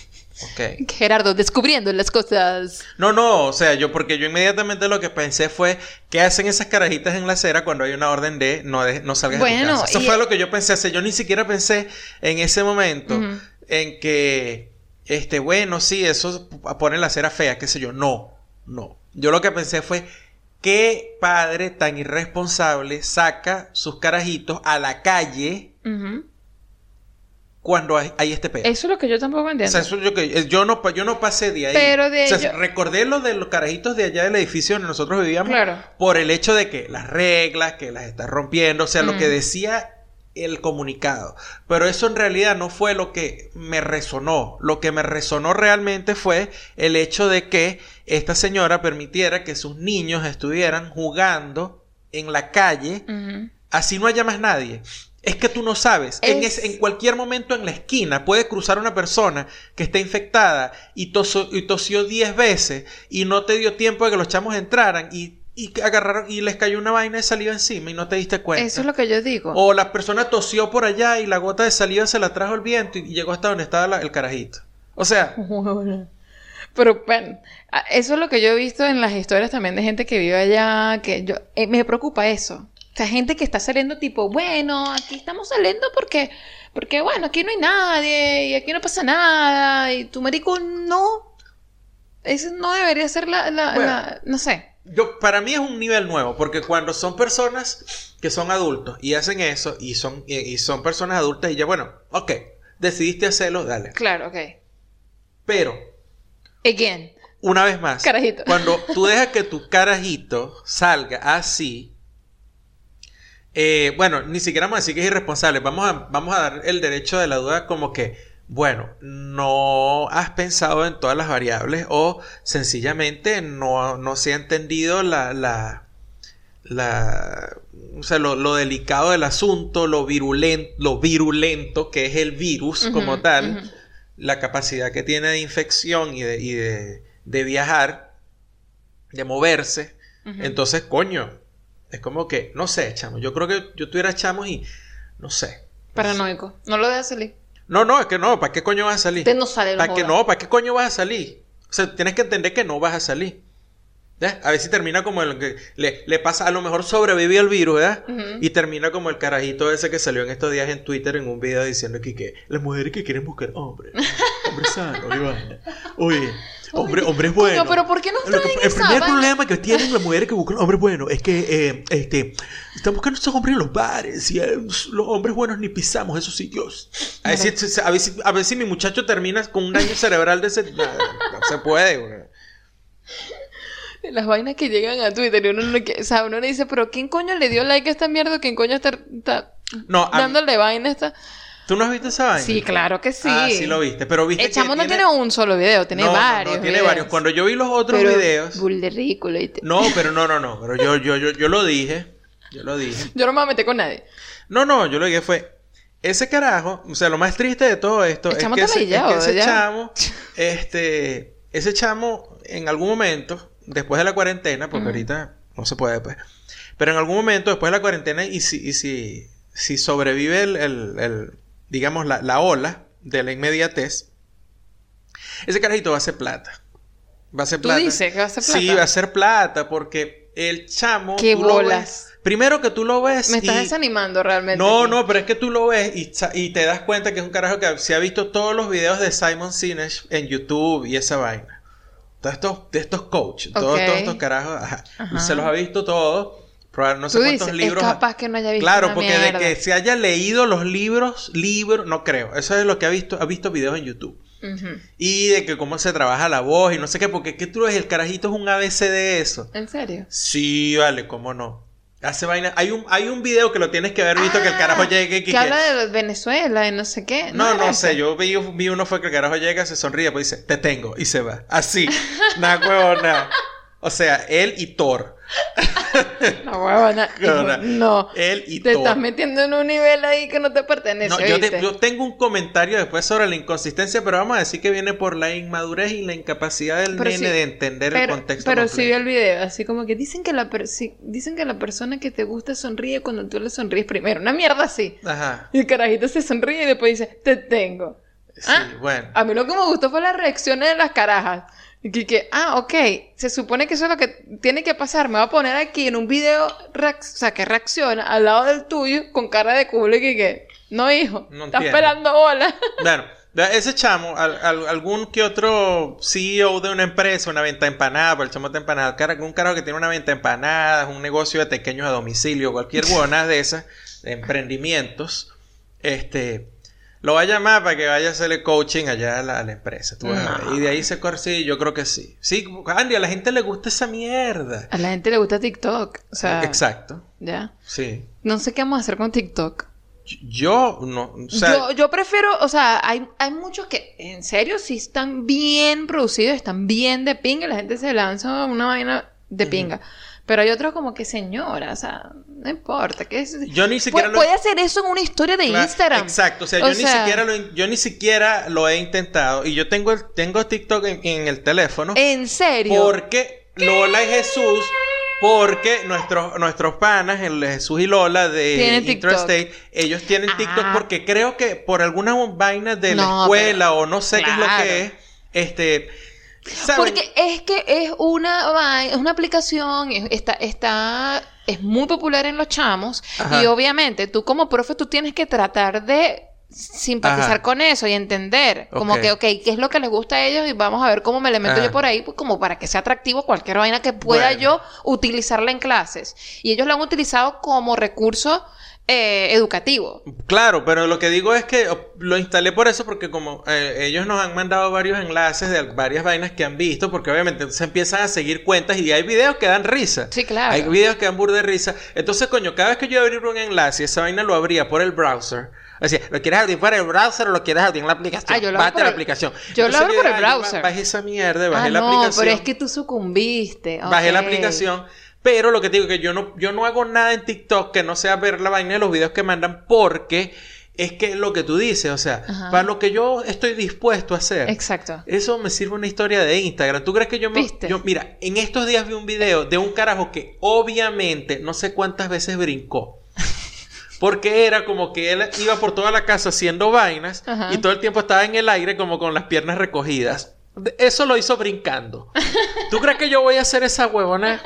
(laughs)
Gerardo, descubriendo las cosas.
No, no, o sea, yo porque yo inmediatamente lo que pensé fue ¿qué hacen esas carajitas en la acera cuando hay una orden de no, de, no salgas de
Bueno,
tu casa? Eso
y-
fue lo que yo pensé. O sea, yo ni siquiera pensé en ese momento en que, este, bueno, sí, eso pone la acera fea, qué sé yo. No, no. Yo lo que pensé fue ¿qué padre tan irresponsable saca sus carajitos a la calle
Ujú.
Cuando hay, hay este pedo?
Eso es lo que yo tampoco
O
entiendo.
sea, eso yo, que, yo, no, yo no pasé de ahí.
Pero de
O sea, recordé lo de los carajitos de allá del edificio donde nosotros vivíamos.
Claro.
Por el hecho de que las reglas, que las estás rompiendo, o sea, lo que decía el comunicado. Pero eso en realidad no fue lo que me resonó. Lo que me resonó realmente fue el hecho de que esta señora permitiera que sus niños estuvieran jugando en la calle. Así no haya más nadie. Es que tú no sabes. En,
Es-
ese- en cualquier momento en la esquina puede cruzar una persona que está infectada y, toso- y tosió 10 veces y no te dio tiempo de que los chamos entraran y, y agarraron y les cayó una vaina de saliva encima y no te diste cuenta.
Eso es lo que yo digo.
O la persona tosió por allá y la gota de saliva se la trajo el viento y llegó hasta donde estaba la- el carajito. O sea, (laughs)
Pero bueno, eso es lo que yo he visto en las historias también de gente que vive allá, que yo eh, me preocupa eso. Gente que está saliendo tipo, bueno, aquí estamos saliendo porque, porque bueno, aquí no hay nadie y aquí no pasa nada y tu marico no. Eso no debería ser la, la-
Bueno.
la- no sé.
Yo, para mí es un nivel nuevo, porque cuando son personas que son adultos y hacen eso, y son, y, y son personas adultas, y ya, bueno, ok, decidiste hacerlo, dale.
Claro, ok.
Pero
Again,
una vez más,
Carajito.
cuando tú dejas que tu carajito salga así, eh, bueno, ni siquiera vamos a decir que es irresponsable, vamos a, vamos a dar el derecho de la duda como que, bueno, no has pensado en todas las variables o sencillamente no, no se ha entendido la, la, la o sea, lo, lo delicado del asunto, lo virulento, lo virulento que es el virus como tal, la capacidad que tiene de infección y de, y de, de viajar, de moverse. Entonces, coño, es como que, no sé, chamo, yo creo que yo tuviera chamos y, no sé.
Paranoico. No lo dejas salir.
No, no, es que no, ¿para qué coño vas a salir?
Usted no sale,
¿Para qué
joda.
no? ¿Para qué coño vas a salir? O sea, tienes que entender que no vas a salir. ¿Ya? A ver si termina como el que le, le pasa, a lo mejor sobrevivió el virus, ¿verdad? Y termina como el carajito ese que salió en estos días en Twitter en un video diciendo que, que las mujeres que quieren buscar hombres, (laughs) vaina. Oye, hombre, hombres
Coño,
buenos.
pero ¿por qué nos
que- el primer problema que tienen las mujeres que buscan hombres buenos es que eh, este, están buscando esos hombres en los bares y eh, los hombres buenos ni pisamos esos sitios. A ver, si, a, si mi muchacho termina con un daño cerebral de ese... No se puede, güey.
Las vainas que llegan a Twitter y uno no o sea, uno le dice, pero ¿quién coño le dio like a esta mierda? ¿Quién coño está, está
No, a-
dándole vaina a esta?
¿Tú no has visto esa vaina?
Sí, claro que sí.
Ah, sí lo viste, pero viste
El chamo
que
no tiene un solo video, tiene
No, no, no,
varios.
tiene
videos.
varios. Cuando yo vi los otros
Pero
videos...
bull de ridículo, ¿viste?
No, pero no, no, no. Pero yo, yo, yo, yo lo dije. Yo lo dije.
Yo no me voy a meter con nadie.
No, no, yo lo que dije fue. Ese carajo, o sea, lo más triste de todo esto
El
es
chamo
que, ese, es que ese chamo, (laughs) este, ese chamo, en algún momento, después de la cuarentena, porque ahorita no se puede, pues, pero en algún momento, después de la cuarentena, y si, y si, si sobrevive el, el- el, digamos, la, la ola de la inmediatez, ese carajito va a hacer plata. Va a
¿Tú
plata.
dices que va a hacer plata?
Sí, va a hacer plata, porque el chamo.
Qué
tú
bolas.
ves- primero que tú lo ves.
Me estás
y-
desanimando realmente.
no,
aquí.
no, pero es que tú lo ves y, te das cuenta que es un carajo que se ha visto todos los videos de Simon Sinek en YouTube y esa vaina. Todos estos, de estos coaches, todos, estos carajos, ajá.
Ajá.
se los ha visto todos. No sé
Tú
cuántos
dices,
libros.
es capaz que no haya visto
Claro,
una
porque de
mierda.
que se haya leído los libros, libros, no creo. Eso es lo que ha visto, ha visto videos en YouTube. Y de que cómo se trabaja la voz y no sé qué, porque ¿qué tú ves? El carajito es un ABC de eso.
¿En serio?
Sí, vale, cómo no. Hace vaina. Hay un, hay un video que lo tienes que haber visto que el
Ah,
carajo llegue y
Que
que-
habla de Venezuela, de no sé qué.
No, no sé, yo vi, vi uno fue que el carajo llega, se sonríe, pues dice, te tengo, y se va. Así. (laughs) nada, huevo, nada. O sea, él y Thor. (laughs)
No, huevona. (laughs) No.
Él y
Te estás metiendo en un nivel ahí que no te pertenece.
No, yo, te- yo tengo un comentario después sobre la inconsistencia, pero vamos a decir que viene por la inmadurez y la incapacidad del
Pero
nene
sí,
de entender
pero,
el contexto.
Pero sí
completo.
vi el video, así como que dicen que la per- sí, dicen que la persona que te gusta sonríe cuando tú le sonríes primero. Una mierda así.
Ajá.
Y el carajito se sonríe y después dice, te tengo.
Sí,
Ah,
bueno.
A mí lo que me gustó fue las reacciones de las carajas. Y que, ah, ok, se supone que eso es lo que tiene que pasar. Me voy a poner aquí en un video, o sea, que reacciona al lado del tuyo con cara de culo y que, no, hijo,
No
estás pelando bola. (laughs)
Bueno, vea, ese chamo, al- al- algún que otro CEO de una empresa, una venta de empanadas, por el chamo de empanadas, un carajo que tiene una venta de empanadas, un negocio de pequeños a domicilio, cualquier buena de esas, de emprendimientos, este, lo va a llamar para que vaya a hacerle coaching allá a la, a la empresa. tú.
No.
Y de ahí se corre, sí, yo creo que sí. Sí, Andy, a la gente le gusta esa mierda.
A la gente le gusta TikTok. O sea,
Exacto,
ya.
sí.
No sé qué vamos a hacer con TikTok.
Yo, no, o sea,
yo, yo prefiero, o sea, hay, hay muchos que en serio sí están bien producidos, están bien de pinga, la gente se lanza una vaina de pinga. Pero hay otros como que señora, o sea, no importa. Que es...
yo ni siquiera
Pu-
lo
puede hacer eso en una historia de
Claro,
Instagram.
Exacto, o sea,
O
yo, ni siquiera lo, yo ni siquiera lo he intentado. Y yo tengo, el- tengo TikTok en, en el teléfono.
En serio.
Porque Lola y Jesús, porque nuestros, nuestros panas, el Jesús y Lola de
TikTok.
Intrastate, ellos tienen TikTok
Ah.
porque creo que por alguna vaina de la
No,
escuela o no sé qué es lo que es, este... ¿saben?
Porque es que es una es una aplicación, es- está, está, es muy popular en los chamos,
Ajá.
y obviamente tú como profe tú tienes que tratar de simpatizar
Ajá.
con eso y entender como que, ok, qué es lo que les gusta a ellos y vamos a ver cómo me le meto
Ajá.
yo por ahí, pues como para que sea atractivo cualquier vaina que pueda
Bueno.
yo utilizarla en clases. Y ellos la han utilizado como recurso eh, educativo.
Claro, pero lo que digo es que lo instalé por eso, porque como eh, ellos nos han mandado varios enlaces de varias vainas que han visto, porque obviamente se empiezan a seguir cuentas y hay videos que dan risa.
Sí, claro.
Hay videos que dan burda de risa. Entonces, coño, cada vez que yo abrir un enlace, esa vaina lo abría por el browser. Así, ¿lo quieres abrir por el browser o lo quieres abrir en la aplicación?
Ah, yo lo abro
Bate
por
la
el-
aplicación.
yo lo abro por el
"Ay,
browser".
Bajé esa mierda, bajé
ah,
la
no,
aplicación.
pero es que tú sucumbiste.
Bajé la aplicación. Pero lo que te digo es que yo no, yo no hago nada en TikTok que no sea ver la vaina de los videos que mandan porque es que lo que tú dices, o sea,
Ajá.
para lo que yo estoy dispuesto a hacer.
Exacto.
Eso me sirve una historia de Instagram. ¿Tú crees que yo me...
¿Viste?
Yo, mira, en estos días vi un video de un carajo que obviamente no sé cuántas veces brincó. (laughs) Porque era como que él iba por toda la casa haciendo vainas
Ajá.
y todo el tiempo estaba en el aire como con las piernas recogidas. Eso lo hizo brincando. (laughs) ¿Tú crees que yo voy a hacer esa huevona?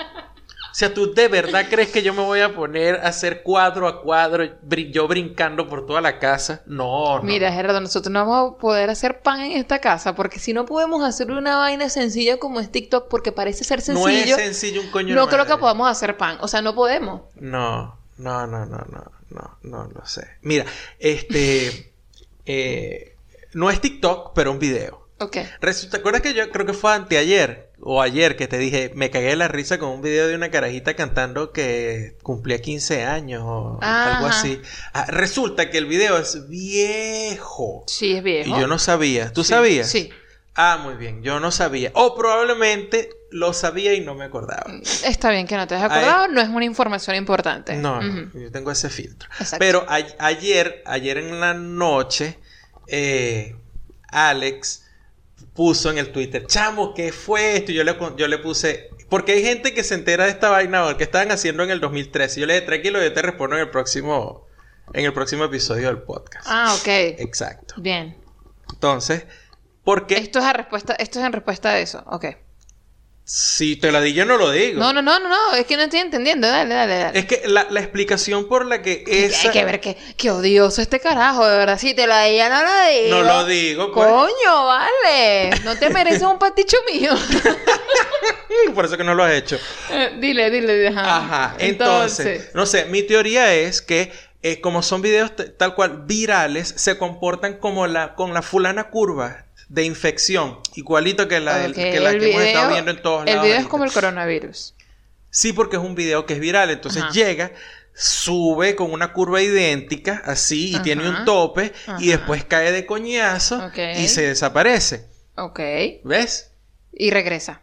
O sea, ¿tú de verdad crees que yo me voy a poner a hacer cuadro a cuadro, brin- yo brincando por toda la casa? No, no.
Mira, Gerardo, nosotros no vamos a poder hacer pan en esta casa porque si no podemos hacer una vaina sencilla como es TikTok porque parece ser
no
sencillo,
es sencillo un coño
no creo que podamos hacer pan. O sea, no podemos.
No, no, no, no, no, no, no lo sé. Mira, este, (laughs) eh, no es TikTok, pero un video.
Ok.
Resulta, ¿te acuerdas que yo creo que fue anteayer o ayer que te dije, me cagué de la risa con un video de una carajita cantando que cumplía 15 años o algo así? Ah, resulta que el video es viejo.
Sí, es viejo.
Y yo no sabía. ¿Tú
Sí,
sabías?
Sí.
Ah, muy bien, yo no sabía. O probablemente lo sabía y no me acordaba.
Está bien que no te hayas acordado, no es una información importante.
No, yo tengo ese filtro.
Exacto.
Pero a- ayer, ayer en la noche, eh, Alex puso en el Twitter, chamo, ¿qué fue esto? Y yo le, yo le puse, porque hay gente que se entera de esta vaina o que estaban haciendo en el 2013. Yo le dije, tranquilo, yo te respondo en el próximo, en el próximo episodio del podcast.
Ah, ok.
Exacto.
Bien.
Entonces, porque
Esto es, a respuesta, esto es en respuesta a eso. Ok.
Si te la di yo no lo digo.
No, no, no, no, no. Es que no estoy entendiendo. Dale, dale, dale.
Es que la, la explicación por la que esa...
Hay que ver qué, qué odioso este carajo, de verdad. Si te la di, ya no la digo.
No lo digo, pues.
Coño, vale. No te mereces un pasticho mío. (laughs)
Por eso que no lo has hecho. (laughs)
Eh, dile, dile, dile. Ajá.
Ajá, entonces, no sé, mi teoría es que eh, como son videos tal cual virales, se comportan como la con la fulana curva de infección, igualito que la, que, la
el
que hemos estado viendo en todos
El
lados.
video es como el coronavirus.
Sí, porque es un video que es viral, entonces
Ajá.
llega, sube con una curva idéntica, así, y
Ajá.
tiene un tope, y después cae de coñazo y se desaparece.
Ok.
¿Ves?
Y regresa.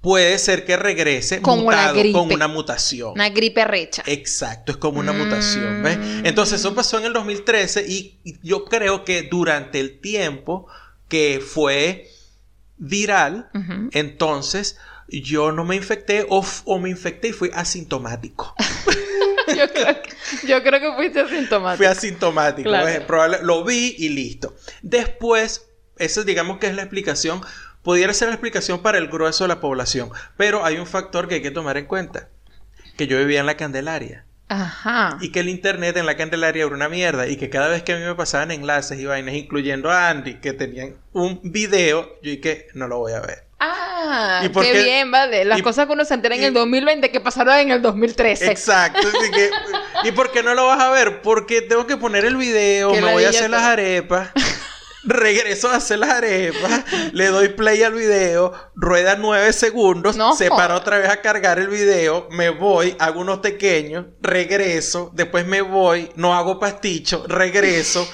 Puede ser que regrese
Como
mutado,
gripe.
con una mutación.
Una gripe recha.
Exacto, es como una
Mm.
mutación, ¿ves? Entonces eso pasó en el 2013 y y yo creo que durante el tiempo que fue viral, entonces yo no me infecté o, o me infecté y fui asintomático. (laughs)
yo, creo que, yo creo que fuiste asintomático.
Fui asintomático,
Claro.
¿ves? Probable- lo vi y listo. Después, eso digamos que es la explicación, pudiera ser la explicación para el grueso de la población, pero hay un factor que hay que tomar en cuenta, que yo vivía en la Candelaria.
Ajá.
Y que el internet en la Candelaria era una mierda. Y que cada vez que a mí me pasaban enlaces y vainas, incluyendo a Andy, que tenían un video, yo dije, no lo voy a ver.
Ah,
¿Y por
qué bien, vale. Las
y-
cosas que uno se entera en
y-
el 2020 que pasaron en el 2013.
Exacto. Así que, (laughs) ¿y por qué no lo vas a ver? Porque tengo que poner el video, me voy a hacer las arepas. Regreso a hacer las arepas, le doy play al video, rueda nueve segundos,
No
se para otra vez a cargar el video, me voy, hago unos pequeños, regreso, después me voy, no hago pasticho, regreso,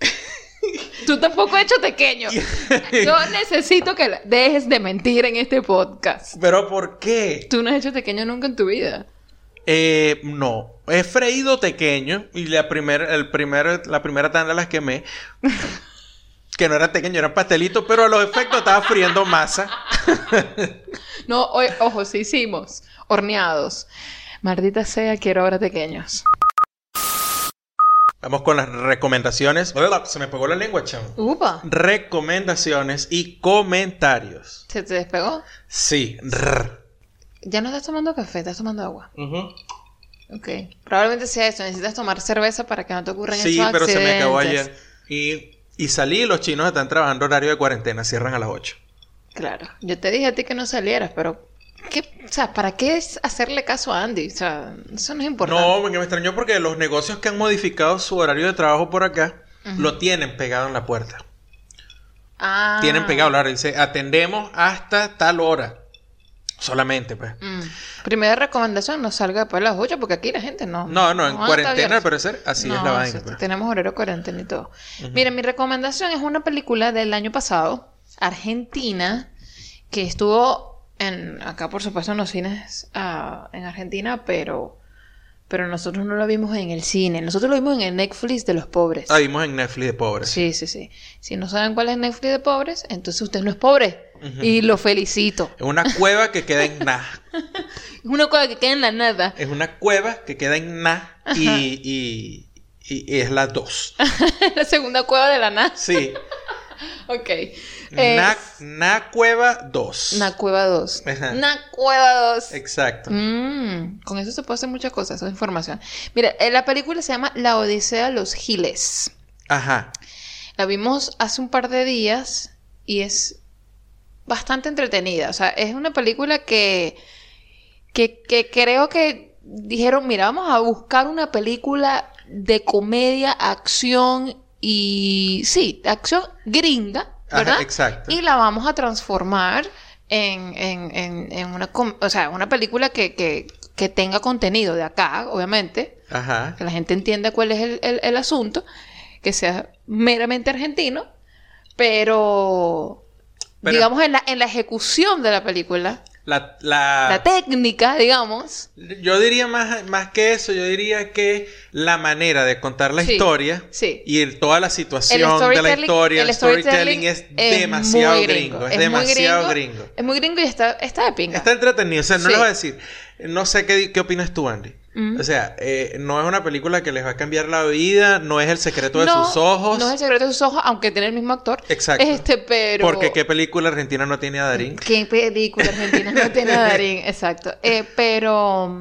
(laughs)
Tú tampoco has hecho pequeño. (laughs) Yo necesito que dejes de mentir en este podcast.
pero ¿por qué?
Tú no has hecho pequeño nunca en tu vida.
Eh, no. He freído tequeño y la primera, el primer, la primera tanda las quemé. (laughs) que no era tequeño, era pastelito, pero a los efectos estaba friendo masa. (laughs)
No, ojo, sí hicimos. Horneados. Maldita sea, quiero ahora pequeños.
Vamos con las recomendaciones. Hola, se me pegó la lengua, chamo.
Upa.
Recomendaciones y comentarios.
¿Se te despegó?
Sí. rrr.
Ya no estás tomando café, estás tomando agua.
Ujú.
Ok. Probablemente sea eso. Necesitas tomar cerveza para que no te ocurran
Sí,
esos
pero se me acabó
accidentes.
ayer. Y, y salí y los chinos están trabajando horario de cuarentena, cierran a las 8.
Claro. Yo te dije a ti que no salieras, pero ¿qué- o sea, ¿para qué es hacerle caso a Andy? O sea, eso no es importante.
No, porque me extrañó porque los negocios que han modificado su horario de trabajo por acá lo tienen pegado en la puerta.
Ah.
Tienen pegado la hora. Dice, atendemos hasta tal hora. Solamente, pues.
Mm. Primera recomendación, no salga después de las 8 porque aquí la gente no.
No, no, en cuarentena al parecer así es la vaina. pues.
Tenemos horario cuarentena y todo. Mira, mi recomendación es una película del año pasado, Argentina, que estuvo en acá, por supuesto, en los cines ah, en Argentina, pero, pero nosotros no lo vimos en el cine. Nosotros lo vimos en el Netflix de los pobres.
Ah, vimos en Netflix de pobres.
Sí, sí, sí. Si no saben cuál es Netflix de pobres, entonces usted no es pobre. Y lo felicito.
Es una cueva que queda en Na. (laughs)
Es una cosa que queda en la nada.
Es una cueva que queda en Na y, y, y- y es la 2. (laughs)
la segunda cueva de la nada.
Sí. (laughs)
Ok. Eh,
Na, Na Cueva 2.
Na Cueva 2.
Ajá.
Na Cueva 2.
Exacto.
Mm, con eso se puede hacer muchas cosas, esa es información. Mira, eh, la película se llama La Odisea de los Giles.
Ajá.
La vimos hace un par de días y es bastante entretenida. O sea, es una película que, que, que creo que dijeron, mira, vamos a buscar una película de comedia, acción y... Sí, acción gringa,
Ajá, exacto.
Y la vamos a transformar en, en, en, en una, o sea, una película que, que, que tenga contenido de acá, obviamente
Ajá.
que la gente entienda cuál es el, el- el asunto, que sea meramente argentino, pero,
Pero-
digamos en la, en la ejecución de la película,
La, la-
la técnica, digamos,
Yo diría más, más que eso, yo diría que la manera de contar la
Sí,
historia
sí.
y el- toda la situación de la historia, el,
el
storytelling, es, demasiado gringo, es,
muy
demasiado gringo.
Es muy gringo y está, está de pinga.
Está entretenido, o sea, no
Sí.
les voy a decir, no sé qué, qué opinas tú, Andy.
Mm.
O sea, eh, no es una película que les va a cambiar la vida, no es el secreto de
No,
sus ojos.
No es el secreto de sus ojos, aunque tiene el mismo actor.
Exacto.
Este, pero.
Porque qué película argentina no tiene a Darín.
¿Qué película argentina no tiene a (laughs) Darín? Exacto. Eh, pero,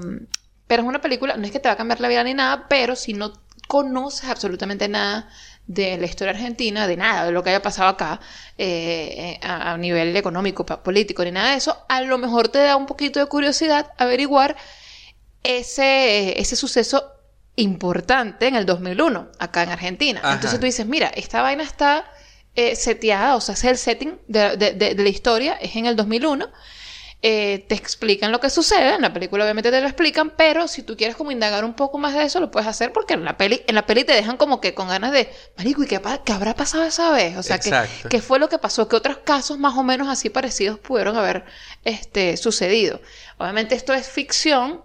pero es una película, no es que te va a cambiar la vida ni nada, pero si no conoces absolutamente nada de la historia argentina, de nada, de lo que haya pasado acá, eh, eh, a, a nivel económico, político, ni nada de eso, a lo mejor te da un poquito de curiosidad averiguar ese, ese suceso importante en el 2001, acá en Argentina.
Ajá.
Entonces tú dices, mira, esta vaina está eh, seteada, o sea, es el setting de, de- de- de la historia, es en el 2001. eh, te explican lo que sucede, en la película obviamente te lo explican, pero si tú quieres como indagar un poco más de eso, lo puedes hacer porque en la peli, en la peli te dejan como que con ganas de, marico, ¿y qué, qué habrá pasado esa vez? O sea, ¿qué, qué fue lo que pasó? ¿Qué otros casos más o menos así parecidos pudieron haber este, sucedido? Obviamente esto es ficción,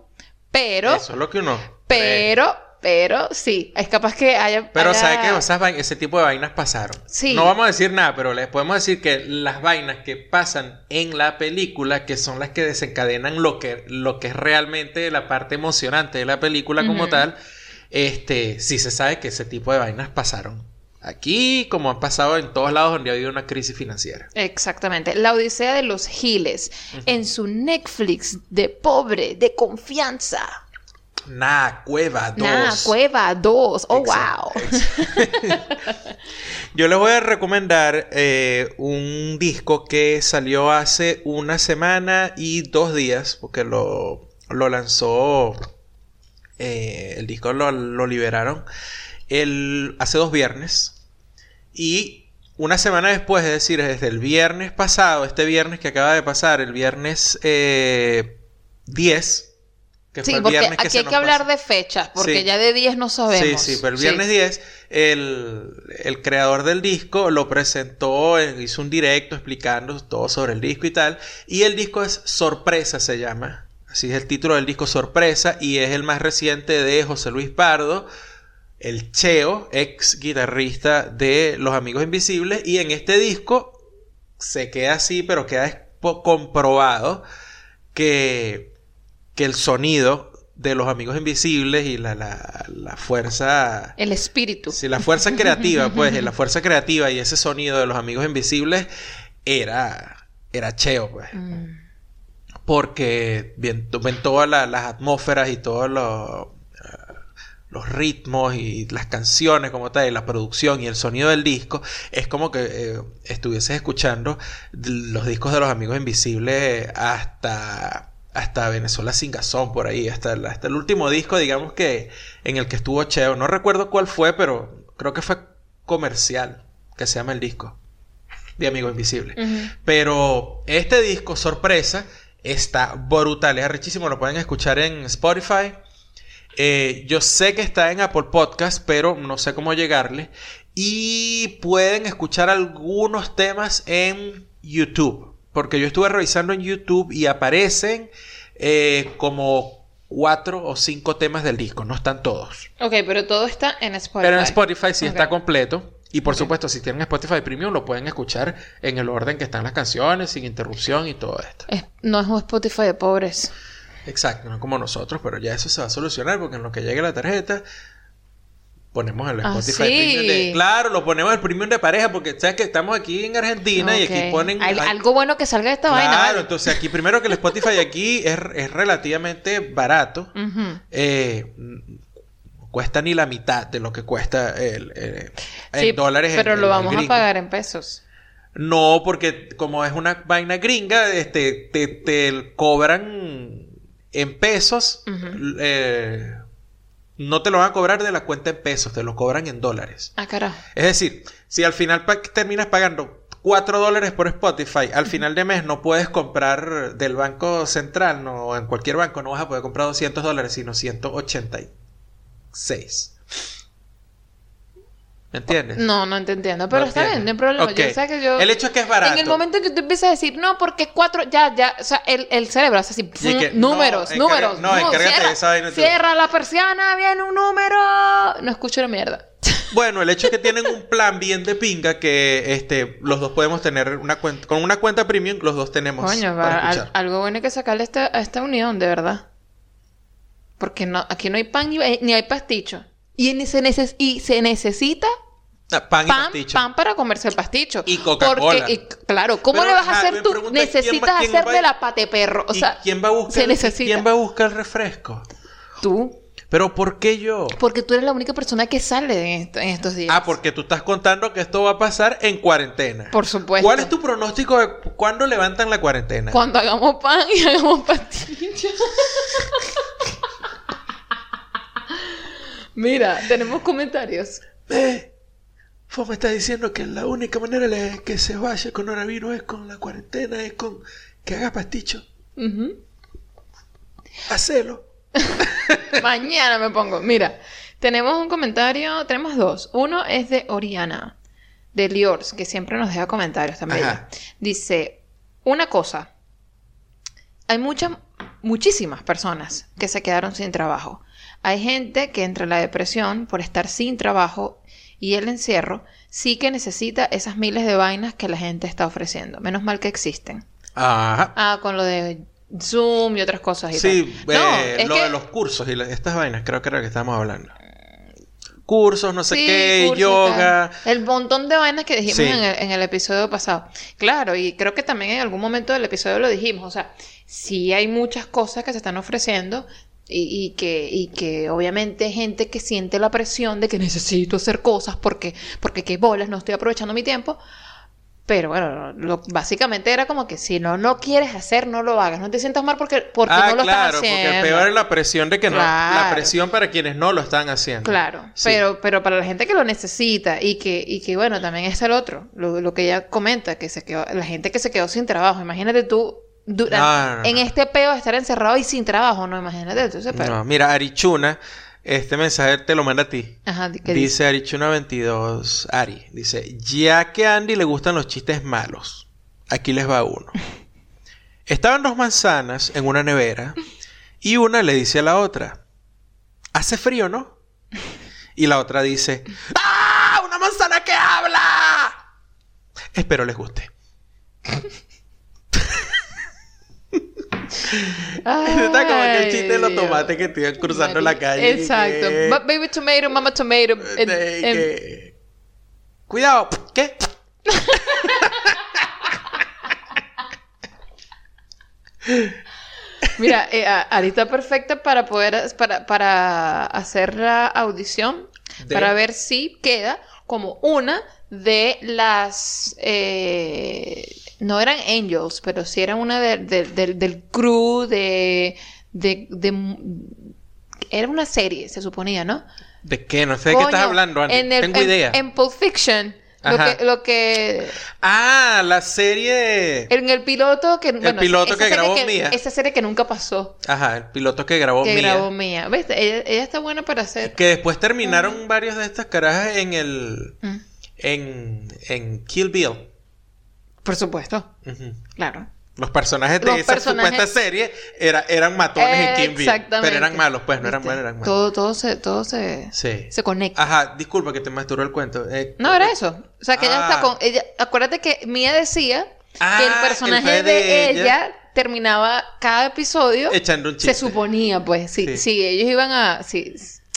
pero...
Eso es lo que uno. cree.
Pero, pero sí, es capaz que haya.
Pero
haya-.
Esas vai- ese tipo de vainas pasaron.
Sí.
No vamos a decir nada, pero les podemos decir que las vainas que pasan en la película, que son las que desencadenan lo que, lo que es realmente la parte emocionante de la película como tal, este, sí se sabe que ese tipo de vainas pasaron. Aquí, como han pasado en todos lados donde ha habido una crisis financiera.
Exactamente. La Odisea de los Giles. En su Netflix de pobre, de confianza.
Nah, Cueva 2.
Nah, Cueva 2. Oh,
Exacto,
wow. (laughs)
Yo les voy a recomendar eh, un disco que salió hace una semana y dos días, porque lo, lo lanzó, eh, el disco lo, lo liberaron el, hace dos viernes. Y una semana después, es decir, desde el viernes pasado, este viernes que acaba de pasar, el viernes eh, 10, que
Sí,
fue el
porque
viernes que
aquí
se
hay
nos
que hablar
pasó.
de fechas, porque
Sí.
ya de 10 no sabemos.
Sí, sí, pero el viernes 10 el, el creador del disco lo presentó, eh, hizo un directo explicando todo sobre el disco y tal. Y el disco es Sorpresa, se llama. Así es el título del disco Sorpresa y es el más reciente de José Luis Pardo, el Cheo, ex guitarrista de Los Amigos Invisibles. Y en este disco se queda así, pero queda comprobado que, que el sonido de los amigos invisibles y la, la, la fuerza.
El espíritu.
Sí, la fuerza creativa, pues, (laughs) la fuerza creativa y ese sonido de los amigos invisibles era. Era cheo, pues.
Mm.
Porque bien, ven todas la- las atmósferas y todos los, los ritmos y las canciones como tal, y la producción y el sonido del disco, es como que eh, estuvieses escuchando los discos de los amigos invisibles hasta hasta Venezuela sin gasón por ahí, hasta el, hasta el último disco, digamos que en el que estuvo Cheo. No recuerdo cuál fue, pero creo que fue comercial, que se llama el disco de Amigo Invisible. Pero este disco, sorpresa, está brutal, es arrechísimo, lo pueden escuchar en Spotify. Eh, yo sé que está en Apple Podcast, pero no sé cómo llegarle. Y pueden escuchar algunos temas en YouTube. Porque yo estuve revisando en YouTube y aparecen eh, como cuatro o cinco temas del disco, no están todos.
Ok, pero todo está en Spotify.
Pero en Spotify sí está completo. Y por supuesto, si tienen Spotify Premium, lo pueden escuchar en el orden que están las canciones, sin interrupción y todo esto.
no es un Spotify de pobres.
Exacto, no como nosotros, pero ya eso se va a solucionar porque en lo que llegue la tarjeta ponemos el
ah,
Spotify Premium de... Claro, lo ponemos el premium de pareja porque sabes que estamos aquí en Argentina y aquí ponen...
algo bueno que salga de esta vaina.
Claro, entonces aquí primero que el Spotify aquí es, relativamente barato. (laughs) eh, cuesta ni la mitad de lo que cuesta el, eh, en dólares.
Pero lo vamos a pagar en pesos.
No, porque como es una vaina gringa, este, te, te cobran en pesos. eh, no te lo van a cobrar de la cuenta en pesos, te lo cobran en dólares.
Ah, carajo.
Es decir, si al final terminas pagando 4 dólares por Spotify, al final de mes no puedes comprar del Banco Central, no, o en cualquier banco no vas a poder comprar 200 dólares, sino 186. ¿Me entiendes?
No, no te entiendo. Pero está bien, no hay problema. Yo, que yo,
el hecho es que es barato.
En el momento en que tú empiezas a decir, no, porque cuatro, ya, ya, o sea, el, el cerebro hace así, números, números.
No, encárgate
cierra,
de esa vaina.
Cierra la persiana, viene un número. No escucho la mierda. (laughs)
Bueno, el hecho es que tienen un plan bien de pinga que este, los dos podemos tener una cuenta. Con una cuenta premium, los dos tenemos.
Coño, para algo bueno que sacarle a esta, a esta unión, de verdad. Porque no, aquí no hay pan ni, ni hay pasticho. Y se, neces y se necesita
pan, y pasticho.
pan para comerse el pasticho.
Y Coca-Cola.
claro, ¿cómo le vas a hacer tú? Necesitas hacerle la pate perro. O sea,
¿quién va a buscar, ¿quién va a buscar el refresco?
Tú.
¿Pero por qué yo?
Porque tú eres la única persona que sale en, estos días.
Ah, porque tú estás contando que esto va a pasar en cuarentena.
Por supuesto.
¿Cuál es tu pronóstico de cuándo levantan la cuarentena?
Cuando hagamos pan y (laughs) hagamos pastillas. (laughs) Mira, tenemos comentarios.
Vos me estás diciendo que la única manera de que se vaya con coronavirus es con la cuarentena, es con que haga pasticho. Hacelo. (laughs)
Mañana me pongo. Mira, tenemos un comentario, tenemos dos. Uno es de Oriana, de Liors, que siempre nos deja comentarios también. Dice, una cosa. Hay muchas, muchísimas personas que se quedaron sin trabajo. Hay gente que entre la depresión por estar sin trabajo y el encierro sí que necesita esas miles de vainas que la gente está ofreciendo. Menos mal que existen.
Ajá.
Ah, con lo de Zoom y otras cosas y
sí, eh, lo de los cursos y estas vainas, creo que era lo que estábamos hablando. Cursos, no sé qué, yoga.
El montón de vainas que dijimos en, el, en, el, episodio pasado. Claro, y creo que también en algún momento del episodio lo dijimos. O sea, sí hay muchas cosas que se están ofreciendo y, que, y que obviamente gente que siente la presión de que necesito hacer cosas porque, porque qué bolas, no estoy aprovechando mi tiempo. Pero bueno, lo, básicamente era como que si no lo quieres hacer, no lo hagas. No te sientas mal porque, porque
ah,
no lo
estás
haciendo.
Porque peor es la presión de que no. La presión para quienes no lo están haciendo.
Claro. Pero, pero para la gente que lo necesita y que, y que bueno, también es el otro. Lo, lo que ella comenta, que se quedó, la gente que se quedó sin trabajo. Imagínate tú en este peo de estar encerrado y sin trabajo, no imagínate. Entonces, pero...
mira, Arichuna, este mensaje te lo manda a ti.
Ajá,
dice, Arichuna 22, Ari, dice, ya que a Andy le gustan los chistes malos, aquí les va uno. (laughs) Estaban dos manzanas en una nevera y una le dice a la otra, hace frío, ¿no? (laughs) Y la otra dice, ¡ah! ¡Una manzana que habla! Espero les guste. (laughs) Está como el chiste de los tomates que estoy cruzando la calle.
Exacto. Baby tomato, mama tomato.
Cuidado. ¿Qué?
Mira, eh, a- Ari está perfecta para poder, para, para hacer la audición,
De-
para ver si queda como una de las, eh, no eran angels, pero sí eran una de- de- del- del crew de, de, de- era una serie, se suponía, ¿no?
¿De qué? No sé de qué estás hablando, Andy.
en el-
Tengo
en-
idea.
En Pulp Fiction, lo que, lo que
Ah, la serie.
en el piloto que bueno,
piloto que grabó Mía.
Esa serie que nunca pasó.
Ajá, el piloto que grabó
que
Mía.
grabó Mía. ¿Ves? Ella, ella está buena para hacer.
Que después terminaron varios de estas carajas en el.
Mm.
En, en Kill Bill.
Por supuesto, claro.
Los personajes de
Los
esa
personajes-
supuesta serie era, eran matones en Kill Bill.
Exactamente.
Pero eran malos, pues, no eran
¿Viste?
buenos, eran malos.
Todo, todo se, todo se,
Sí.
se conecta.
Ajá, disculpa que te masturó el cuento. Eh,
No, era eso. O sea, que ella
Ah.
está con. Ella, acuérdate que Mía decía
Ah,
que el
el
personaje de,
de
ella,
ella.
terminaba cada episodio.
Echando un
Se
chiste.
suponía, pues, sí.
Sí.
Ellos iban a. Sí,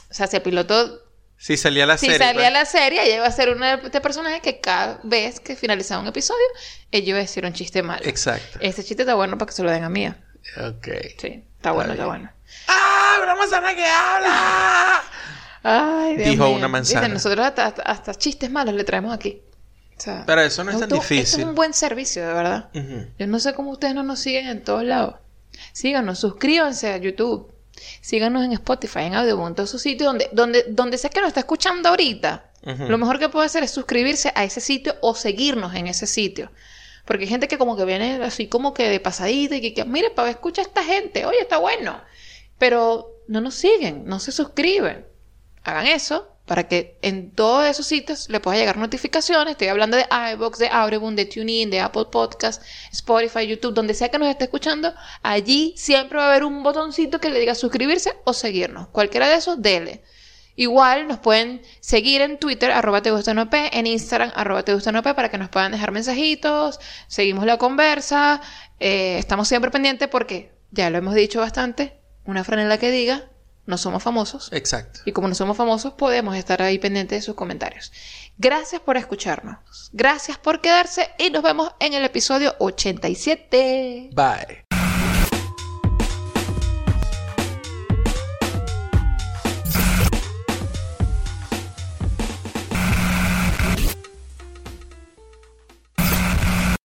o sea, si el piloto.
Sí, salía la
Si
serie.
salía
pues.
la serie, ella iba a ser una de este personaje que cada vez que finalizaba un episodio, ella iba a decir un chiste malo.
Exacto.
Este chiste está bueno para que se lo den a Mía.
Ok.
Sí, está bueno, está bueno.
¡Ah! ¡Una manzana que habla!
Ay, Dios
Dijo
mío.
una manzana.
Nosotros hasta, hasta- hasta chistes malos le traemos aquí. O sea,
Pero eso no es tan
esto
difícil.
es un buen servicio, de verdad. Yo no sé cómo ustedes no nos siguen en todos lados. Síganos, suscríbanse a YouTube. Síganos en Spotify, en Audioboom, en todos esos sitios donde, donde, donde sea que nos está escuchando ahorita. Lo mejor que puede hacer es suscribirse a ese sitio o seguirnos en ese sitio. Porque hay gente que como que viene así como que de pasadita y que, que mire, para escucha a esta gente, oye, está bueno. Pero no nos siguen, no se suscriben. Hagan eso para que en todos esos sitios le pueda llegar notificaciones. Estoy hablando de iVoox, de Audioboom, de TuneIn, de Apple Podcast, Spotify, YouTube, donde sea que nos esté escuchando. Allí siempre va a haber un botoncito que le diga suscribirse o seguirnos. Cualquiera de esos, dele. Igual nos pueden seguir en Twitter, arroba te gusta en Instagram, arroba te gusta para que nos puedan dejar mensajitos, seguimos la conversa, eh, estamos siempre pendientes porque, ya lo hemos dicho bastante, una franela que diga, no somos famosos.
Exacto.
Y como no somos famosos, podemos estar ahí pendientes de sus comentarios. Gracias por escucharnos. Gracias por quedarse y nos vemos en el episodio 87.
Bye.